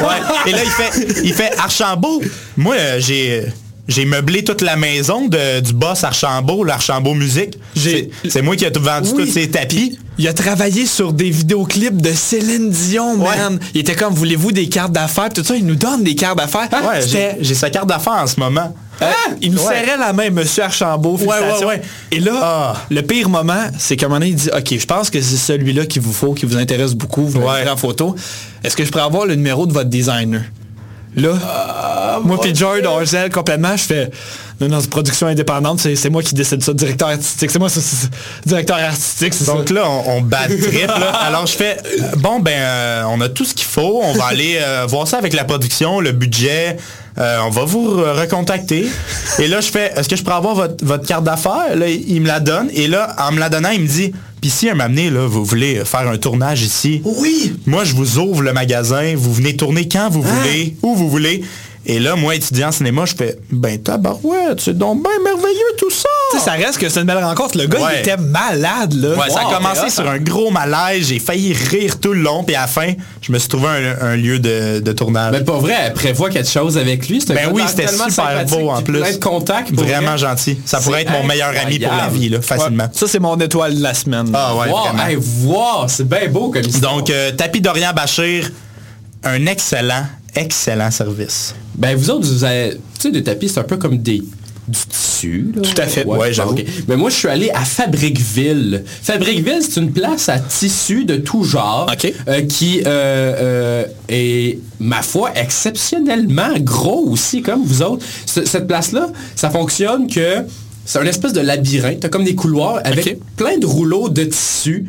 Ouais. Et là il fait, il fait Archambault. Moi euh, j'ai j'ai meublé toute la maison de- du boss Archambault, l'Archambault Musique. J'ai- C'est moi qui ai tout vendu Oui. tous ces tapis. Il a travaillé sur des vidéoclips de Céline Dion, man. Il était comme, voulez-vous des cartes d'affaires? Tout ça, il nous donne des cartes d'affaires. Ouais, j'ai sa carte d'affaires en ce moment. Euh, il nous Ouais. serrait la main, Monsieur Archambault. Ouais, ouais. Et là, Ah. le pire moment, c'est qu'à un moment donné, il dit, OK, je pense que c'est celui-là qu'il vous faut, qui vous intéresse beaucoup, vous en photo. Est-ce que je pourrais avoir le numéro de votre designer? Là, Ah, moi puis George, on gèle complètement, je fais, non, non, c'est production indépendante, c'est moi qui décide ça, directeur artistique, c'est moi, directeur artistique, c'est ça. Donc là, on, on bat trip. là. <laughs> Alors je fais, bon ben, euh, on a tout ce qu'il faut. On va aller euh, voir ça avec la production, le budget. Euh, on va vous re- recontacter. Et là, je fais, est-ce que je pourrais avoir votre, votre carte d'affaires? Là, il me la donne. Et là, en me la donnant, il me dit, puis si un donné, là, vous voulez faire un tournage ici, Oui! moi, je vous ouvre le magasin. Vous venez tourner quand vous voulez, où vous voulez. Et là, moi, étudiant en cinéma, je fais, ben tabarouette, c'est donc bien merveilleux tout ça. Tu sais, ça reste que c'est une belle rencontre. Le gars, il était malade, là. Ouais, ça a commencé sur un gros malaise. J'ai failli rire tout le long. Puis à la fin, je me suis trouvé un, un lieu de, de tournage. Mais pas vrai, elle prévoit quelque chose avec lui. C'est un Ben oui, c'était super beau en plus. Plein de contacts. pour Vraiment vrai. gentil. Ça pourrait être mon meilleur ami pour la vie, là, facilement. Ça, c'est mon étoile de la semaine. Ah ouais, wow, vraiment. hey, wow, c'est bien beau comme histoire. Donc, euh, Tapis d'Orient Bachir, un excellent, excellent service. Ben vous autres, vous avez, tu sais, des tapis, c'est un peu comme des du tissu. là. Tout à fait. Ouais, j'avoue. ok. Mais moi, je suis allé à Fabriqueville. Fabriqueville, c'est une place à tissu de tout genre euh, qui euh, euh, est, ma foi, exceptionnellement gros aussi, comme vous autres. Ce- cette place-là, ça fonctionne que c'est un espèce de labyrinthe. T'as comme des couloirs avec plein de rouleaux de tissu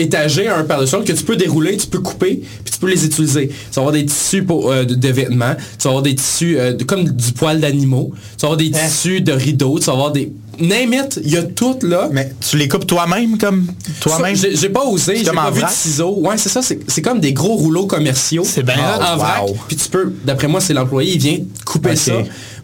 étagés un par-dessus l'autre que tu peux dérouler, tu peux couper, puis tu peux les utiliser. Tu vas avoir des tissus pour, euh, de, de vêtements, tu vas avoir des tissus euh, de- comme du poil d'animaux, tu vas avoir des tissus de rideaux, tu vas avoir des... Name it, il y a tout là. Mais tu les coupes toi-même, comme toi-même? J'ai pas osé, j'ai pas vu de ciseaux. Ouais, c'est ça, c'est c'est comme des gros rouleaux commerciaux. C'est bien en, vrac. Wow. Puis tu peux, d'après moi, c'est l'employé, il vient couper ça.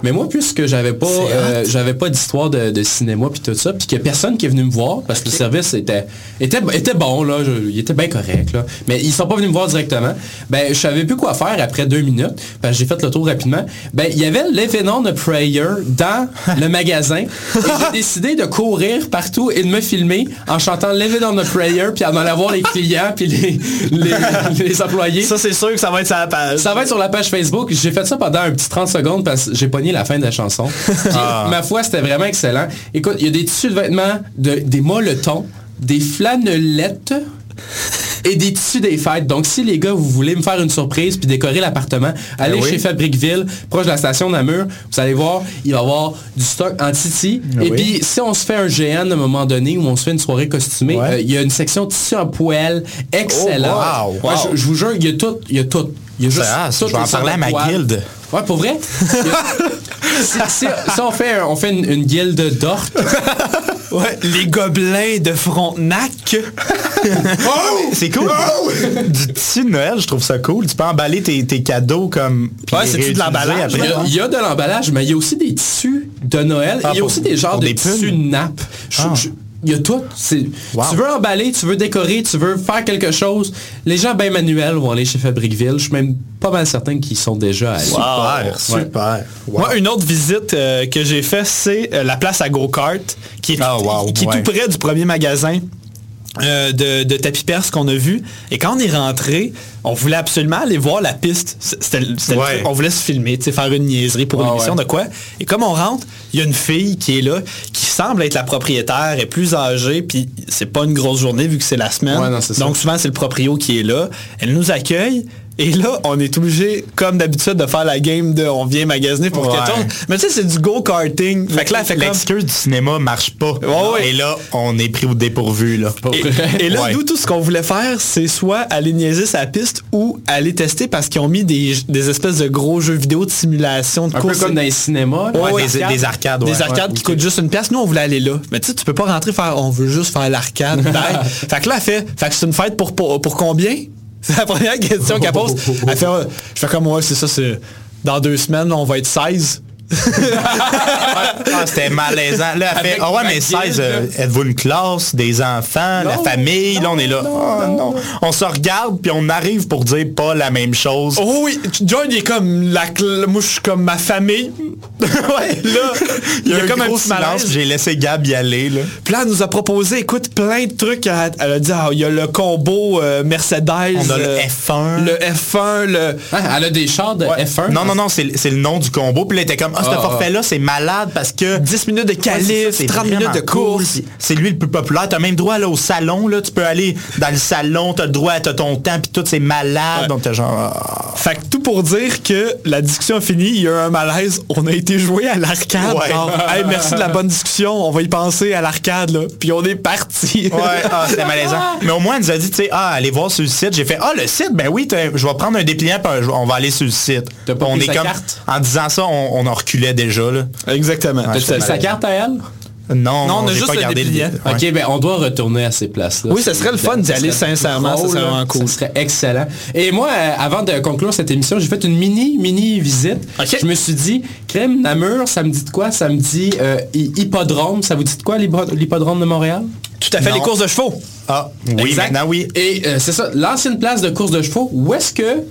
Mais moi, puisque j'avais pas, euh, j'avais pas d'histoire de, de cinéma puis tout ça, puis a personne qui est venu me voir parce que le service était, était, était bon là, je- il était bien correct là. Mais ils sont pas venus me voir directement. Ben, je savais plus quoi faire après deux minutes. parce que j'ai fait le tour rapidement. Ben, il y avait l'événement de Prayer dans <laughs> le magasin. Et j'ai décidé de courir partout et de me filmer en chantant Living on a Prayer puis en allant voir les clients puis les, les, les employés. Ça, c'est sûr que ça va être sur la page. Ça va être sur la page Facebook. J'ai fait ça pendant un petit 30 secondes parce que j'ai pogné la fin de la chanson. <laughs> Puis, Ma foi, c'était vraiment excellent. Écoute, il y a des tissus de vêtements, de, des molletons, des flanellettes <laughs> et des tissus des fêtes. Donc, si les gars, vous voulez me faire une surprise puis décorer l'appartement, allez oui. chez Fabriqueville, proche de la station Namur. Vous allez voir, il va y avoir du stock en titi. et oui. puis, si on se fait un GN à un moment donné où on se fait une soirée costumée, Ouais. euh, il y a une section tissu en poêle excellent. Oh, wow, wow. je, je vous jure, il y a tout. Il y a tout. Il y a juste Ah, je vais en parler à ma guilde. Ouais, pour vrai? <laughs> Si, si- si on fait, on fait une, une guilde d'or. <laughs> Ouais, les gobelins de Frontenac. <laughs> C'est cool. Du tissu de Noël, je trouve ça cool. Tu peux emballer tes, tes cadeaux comme... Ouais, c'est-tu de l'emballage? Il a, il y a de l'emballage, mais il y a aussi des tissus de Noël. Ah, il y a pour- aussi des genres de des tissus nappes. Je- Ah. je- il y a tout. Wow. Tu veux emballer, tu veux décorer, tu veux faire quelque chose. Les gens bien manuels vont aller chez Fabriqueville. Je suis même pas mal certain qu'ils sont déjà allés. Super, super. Wow. Moi, une autre visite euh, que j'ai fait, c'est euh, la place à go-kart, qui est, Ah, wow, qui est ouais. tout près du premier magasin. euh, de, de tapis perse qu'on a vu. Et quand on est rentré, on voulait absolument aller voir la piste. Ouais. on voulait se filmer, faire une niaiserie pour une Ah émission ouais. de quoi. Et comme on rentre, il y a une fille qui est là, qui semble être la propriétaire, est plus âgée, puis c'est pas une grosse journée vu que c'est la semaine. Ouais, non, c'est ça. Donc souvent c'est le proprio qui est là. Elle nous accueille. Et là, on est obligé, comme d'habitude, de faire la game de on vient magasiner pour Ouais. quelque chose. Mais tu sais, c'est du go-karting. Fait que là, elle fait comme... L'excuse du cinéma marche pas. ouais. Et là, on est pris au dépourvu. Là. Et, et là, Ouais. nous, tout ce qu'on voulait faire, c'est soit aller niaiser sa piste ou aller tester parce qu'ils ont mis des, des espèces de gros jeux vidéo de simulation de Un peu course. comme dans les cinémas. là. Ouais, des, des arcades. Des ouais. arcades qui coûtent juste une pièce. Nous, on voulait aller là. Mais tu sais, tu peux pas rentrer faire, on veut juste faire l'arcade. <laughs> Fait que là, elle fait, fait que c'est une fête pour, pour, pour combien? C'est la première question qu'elle <laughs> pose. Elle fait, je fais comme, ouais, c'est ça, c'est, dans deux semaines, on va être 16. Ah, c'était malaisant. Là, elle fait, ah ouais, ma mais guilde, 16, euh, êtes-vous une classe, des enfants, la famille? là, on est là. Ah, non. On se regarde, puis on arrive pour dire pas la même chose. Oh oui, John il est comme la cl- moi je suis comme ma famille. <laughs> ouais, là, Il y a, un comme un gros petit silence, j'ai laissé Gab y aller. Là. Puis là, elle nous a proposé, écoute, plein de trucs. Elle, elle a dit, ah, il y a le combo euh, Mercedes. On a le euh, F1. Le F1, le... Hein, elle a des chars de F1. Non, non, non, c'est c'est le nom du combo. Puis là, elle était comme, ah, ce Ah, forfait-là, c'est malade parce que... 10 minutes de c'est 30 vraiment minutes de course. C'est lui le plus populaire. T'as même droit là, au salon. Là. Tu peux aller dans le salon, t'as le droit, t'as ton temps, puis tout, c'est malade. Ouais. Donc t'as genre... ah. Fait que tout pour dire que la discussion a fini, il y a eu un malaise, on a été joué à l'arcade. Ouais. genre, Hey, merci de la bonne discussion, on va y penser à l'arcade, là. Puis on est parti. Ouais, ah, c'était <laughs> malaisant. Mais au moins, elle nous a dit, tu sais, ah, allez voir sur le site. J'ai fait, ah, le site, ben oui, t'as- je vais prendre un dépliant, puis un- on va aller sur le site. On est comme, carte? en disant ça, on, on en reculait déjà, là. Exactement. T'as j'étais sa carte à elle? Non, Non, on a juste pas le gardé. Ouais. Ok, ben on doit retourner à ces places-là. Oui, ça serait le fun d'y aller, sincèrement, ça serait là. vraiment cool. Ça serait excellent. Et moi, euh, avant de conclure cette émission, j'ai fait une mini, mini visite. Ok. Je me suis dit, crème Namur, ça me dit de quoi? Ça me dit euh, hi- hippodrome. Ça vous dit de quoi, l'hippo- l'hippodrome de Montréal? Tout à fait, Non. les courses de chevaux. Ah, oui, Exact. maintenant, oui. Et euh, c'est ça, l'ancienne place de course de chevaux, où est-ce que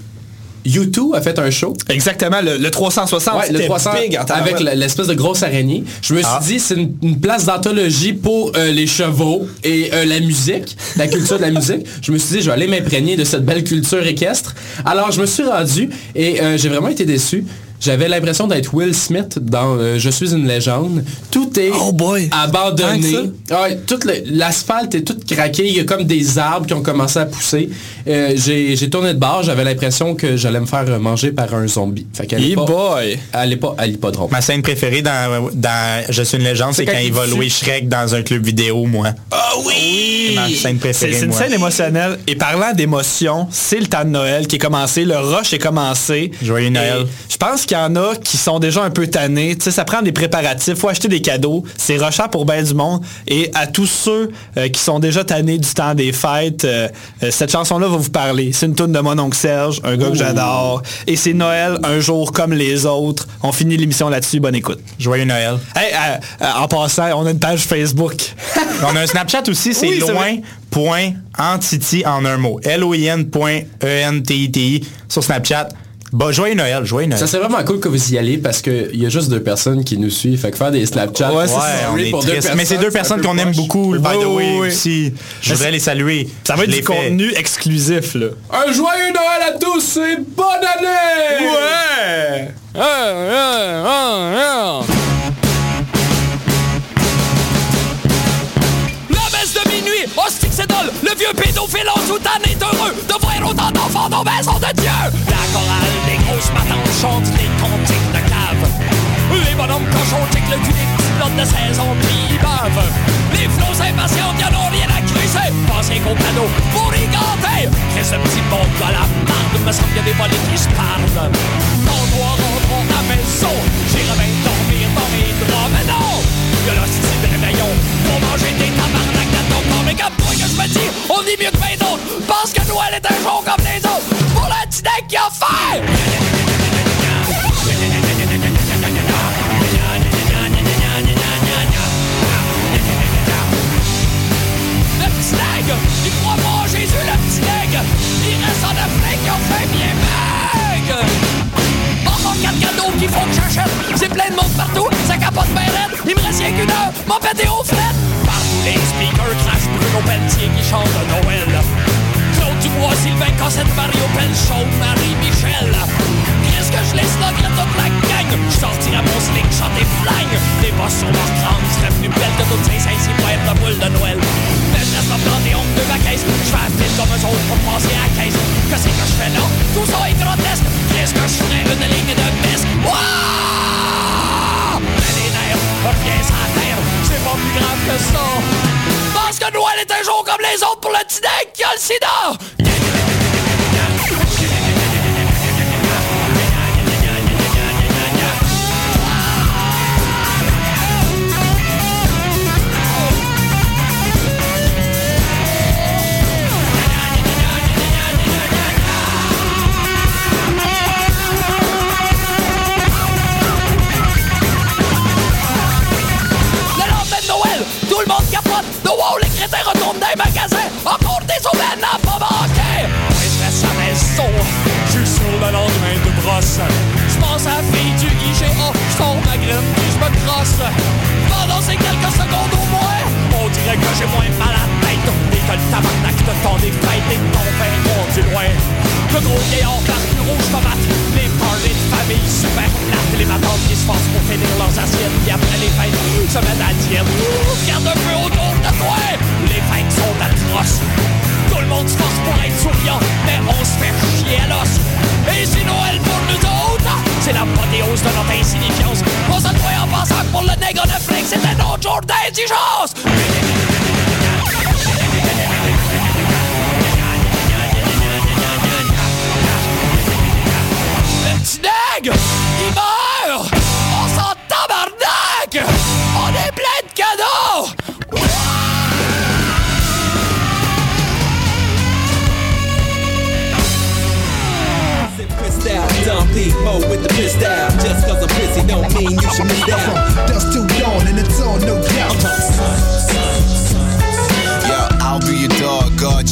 U2 a fait un show? Exactement, le, le 360, Ouais, le c'était 300 big en avec l'espèce de grosse araignée. Je me suis Ah. dit, c'est une, une place d'anthologie pour euh, les chevaux et euh, la musique, la culture de la musique. <laughs> Je me suis dit, je vais aller m'imprégner de cette belle culture équestre. Alors, je me suis rendu et euh, j'ai vraiment été déçu. J'avais l'impression d'être Will Smith dans euh, Je suis une légende. Tout est Oh boy! abandonné. Ouais, tout le- l'asphalte est tout craqué. Il y a comme des arbres qui ont commencé à pousser. Euh, j'ai j'ai tourné de bord. J'avais l'impression que j'allais me faire manger par un zombie. Fait qu'elle est Hey pas- boy! elle est pas à l'hippodrome. Ma scène préférée dans, dans Je suis une légende, c'est quand quand il va louer Shrek dans un club vidéo, moi. Ah oui! Ma scène C'est préférée, c'est une moi. scène émotionnelle. Et parlant d'émotion, c'est le temps de Noël qui est commencé. Le rush est commencé. Joyeux Noël. Je pense qu'il y en a qui sont déjà un peu tannés? Tu sais, ça prend des préparatifs. faut acheter des cadeaux. C'est rushant pour bien du monde. Et à tous ceux euh, qui sont déjà tannés du temps des fêtes, euh, euh, cette chanson-là va vous parler. C'est une tune de mon oncle Serge, un gars que j'adore. Et c'est Noël, un jour comme les autres. On finit l'émission là-dessus. Bonne écoute. Joyeux Noël. Hey, en passant, on a une page Facebook. <laughs> On a un Snapchat aussi, c'est Oui, loin point entity en un mot. L-O-I-N point E-N-T-I-T-I sur Snapchat. Bah, joyeux Noël, joyeux Noël. Ça serait vraiment cool que vous y allez parce qu'il y a juste deux personnes qui nous suivent. Fait que faire des Snapchats. Ouais, c'est pour deux triste. Mais c'est deux personnes qu'on aime beaucoup, by the way, oui, aussi. Je voudrais les saluer. Ça va être du fait. contenu exclusif, là. Un joyeux Noël à tous et bonne année! Ouais! De minuit, hostie c'est dole, le vieux pédophile en soutane est heureux de voir autant d'enfants dans maison de Dieu. La chorale des grosses matantes chante les cantiques de cave. Les bonhommes cochons check le cul des petits plots de saison puis bavent. Les flots impatients qui en ont rien à crisser, pensez qu'au cadeau pour y ganter. Qu'est-ce ce petit monde de la marde, me semble qu'il y a des volets qui se parlent. Quand doit rentrons à maison, j'irai bien est mieux que ben d'autres. Pense que Noël est un jour comme les autres. Pour le qui a fait! J'achète. C'est plein de monde partout, ça capote bien. Il me reste rien qu'une heure, mon pété aux frettes. Partout Les speakers crachent Bruno Pelletier qui chante Noël. Claude Dubois, Sylvain Cossette, Mario Pelchon, Marie-Michel. Qu'est-ce que je laisse là, toute la gang? Je sortirai mon sling, chanter flingue. Les bosses sur leur crâne seraient plus belles que toutes ces poètes de boule de Noël. Reste en planté honte de ma caisse. Je fais un fil comme eux autres pour passer à la caisse. Qu'est-ce que je fais là? Tout ça est grotesque. Qu'est-ce que je ferais? Une ligne de messe? Wouah! Les nerfs, la terre. C'est pas plus grave que ça. Parce que Noël est un jour comme les autres pour le petit qui a le. Je suis sur le lendemain de brosse. Je pense à la fille du IGA. Je sors ma graine puis je me crosse. Pendant ces quelques secondes au moins, on dirait que j'ai moins mal à la tête. Et que le tabarnak de temps des fêtes et ton pain du loin. Le gros vieillard barbu rouge tomate. Les parties de famille super plates. Les matantes qui se forcent pour finir leurs assiettes. Puis après les fêtes, se mettent à diète. Regarde un peu autour de toi. Les fêtes sont atroces. Monde se force pour être souriant, mais on se fait chier à l'os. Et c'est Noël pour nous autres, c'est l'apothéose de notre insignifiance. On se croit en pensant pour le nègre de flex, c'était notre jour d'indigence. Pissed out. Just cause I'm busy don't mean you should miss out. Dust till dawn and it's on, no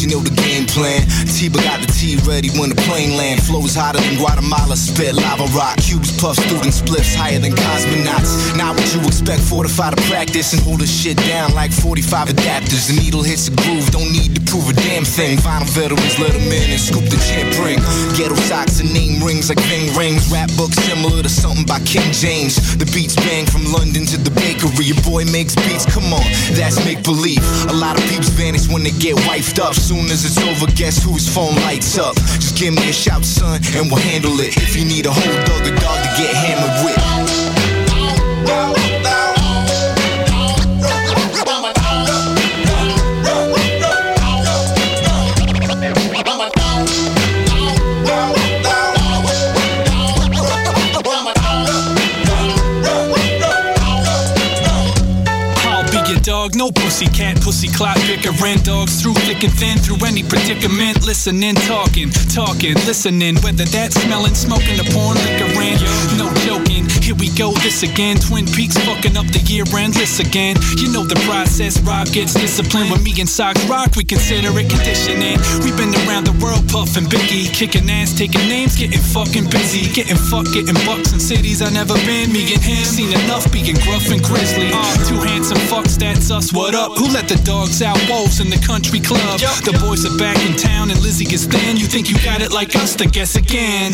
you know the game plan. Tiba got the tea ready when the plane land. Flows hotter than Guatemala, spit lava rock. Cubes puff student spliffs higher than cosmonauts. Not what you expect, fortify to practice and hold the shit down like 45 adapters. The needle hits the groove, don't need to prove a damn thing. Vinyl veterans let them in and scoop the champ ring. Ghetto socks and name rings like Ving rings. Rap book similar to something by King James. The beats bang from London to the bakery. Your boy makes beats, come on, that's make believe. A lot of peeps vanish when they get wifed up. Soon as it's over, guess whose phone lights up? Just give me a shout, son, and we'll handle it. If you need a whole dog, a dog to get hammered with. No pussy cat, pussy clock, bickering dogs through thick and thin, through any predicament. Listening, talking, talking, listening. Whether that's smelling, smoking, the porn, liquor, liquoring. No joking, here we go, this again. Twin Peaks fucking up the year end list again. You know the process, Rob gets disciplined. When me and Socks rock, we consider it conditioning. We've been around the world, puffing Biggie, kicking ass, taking names, getting fucking busy. Getting fucked, getting bucks in cities I never been. Me and him, seen enough being gruff and grizzly. Uh, two handsome fucks, that's us, what up? Who let the dogs out? Wolves in the country club. The boys are back in town and Lizzie gets thin. You think you got it like us, to guess again.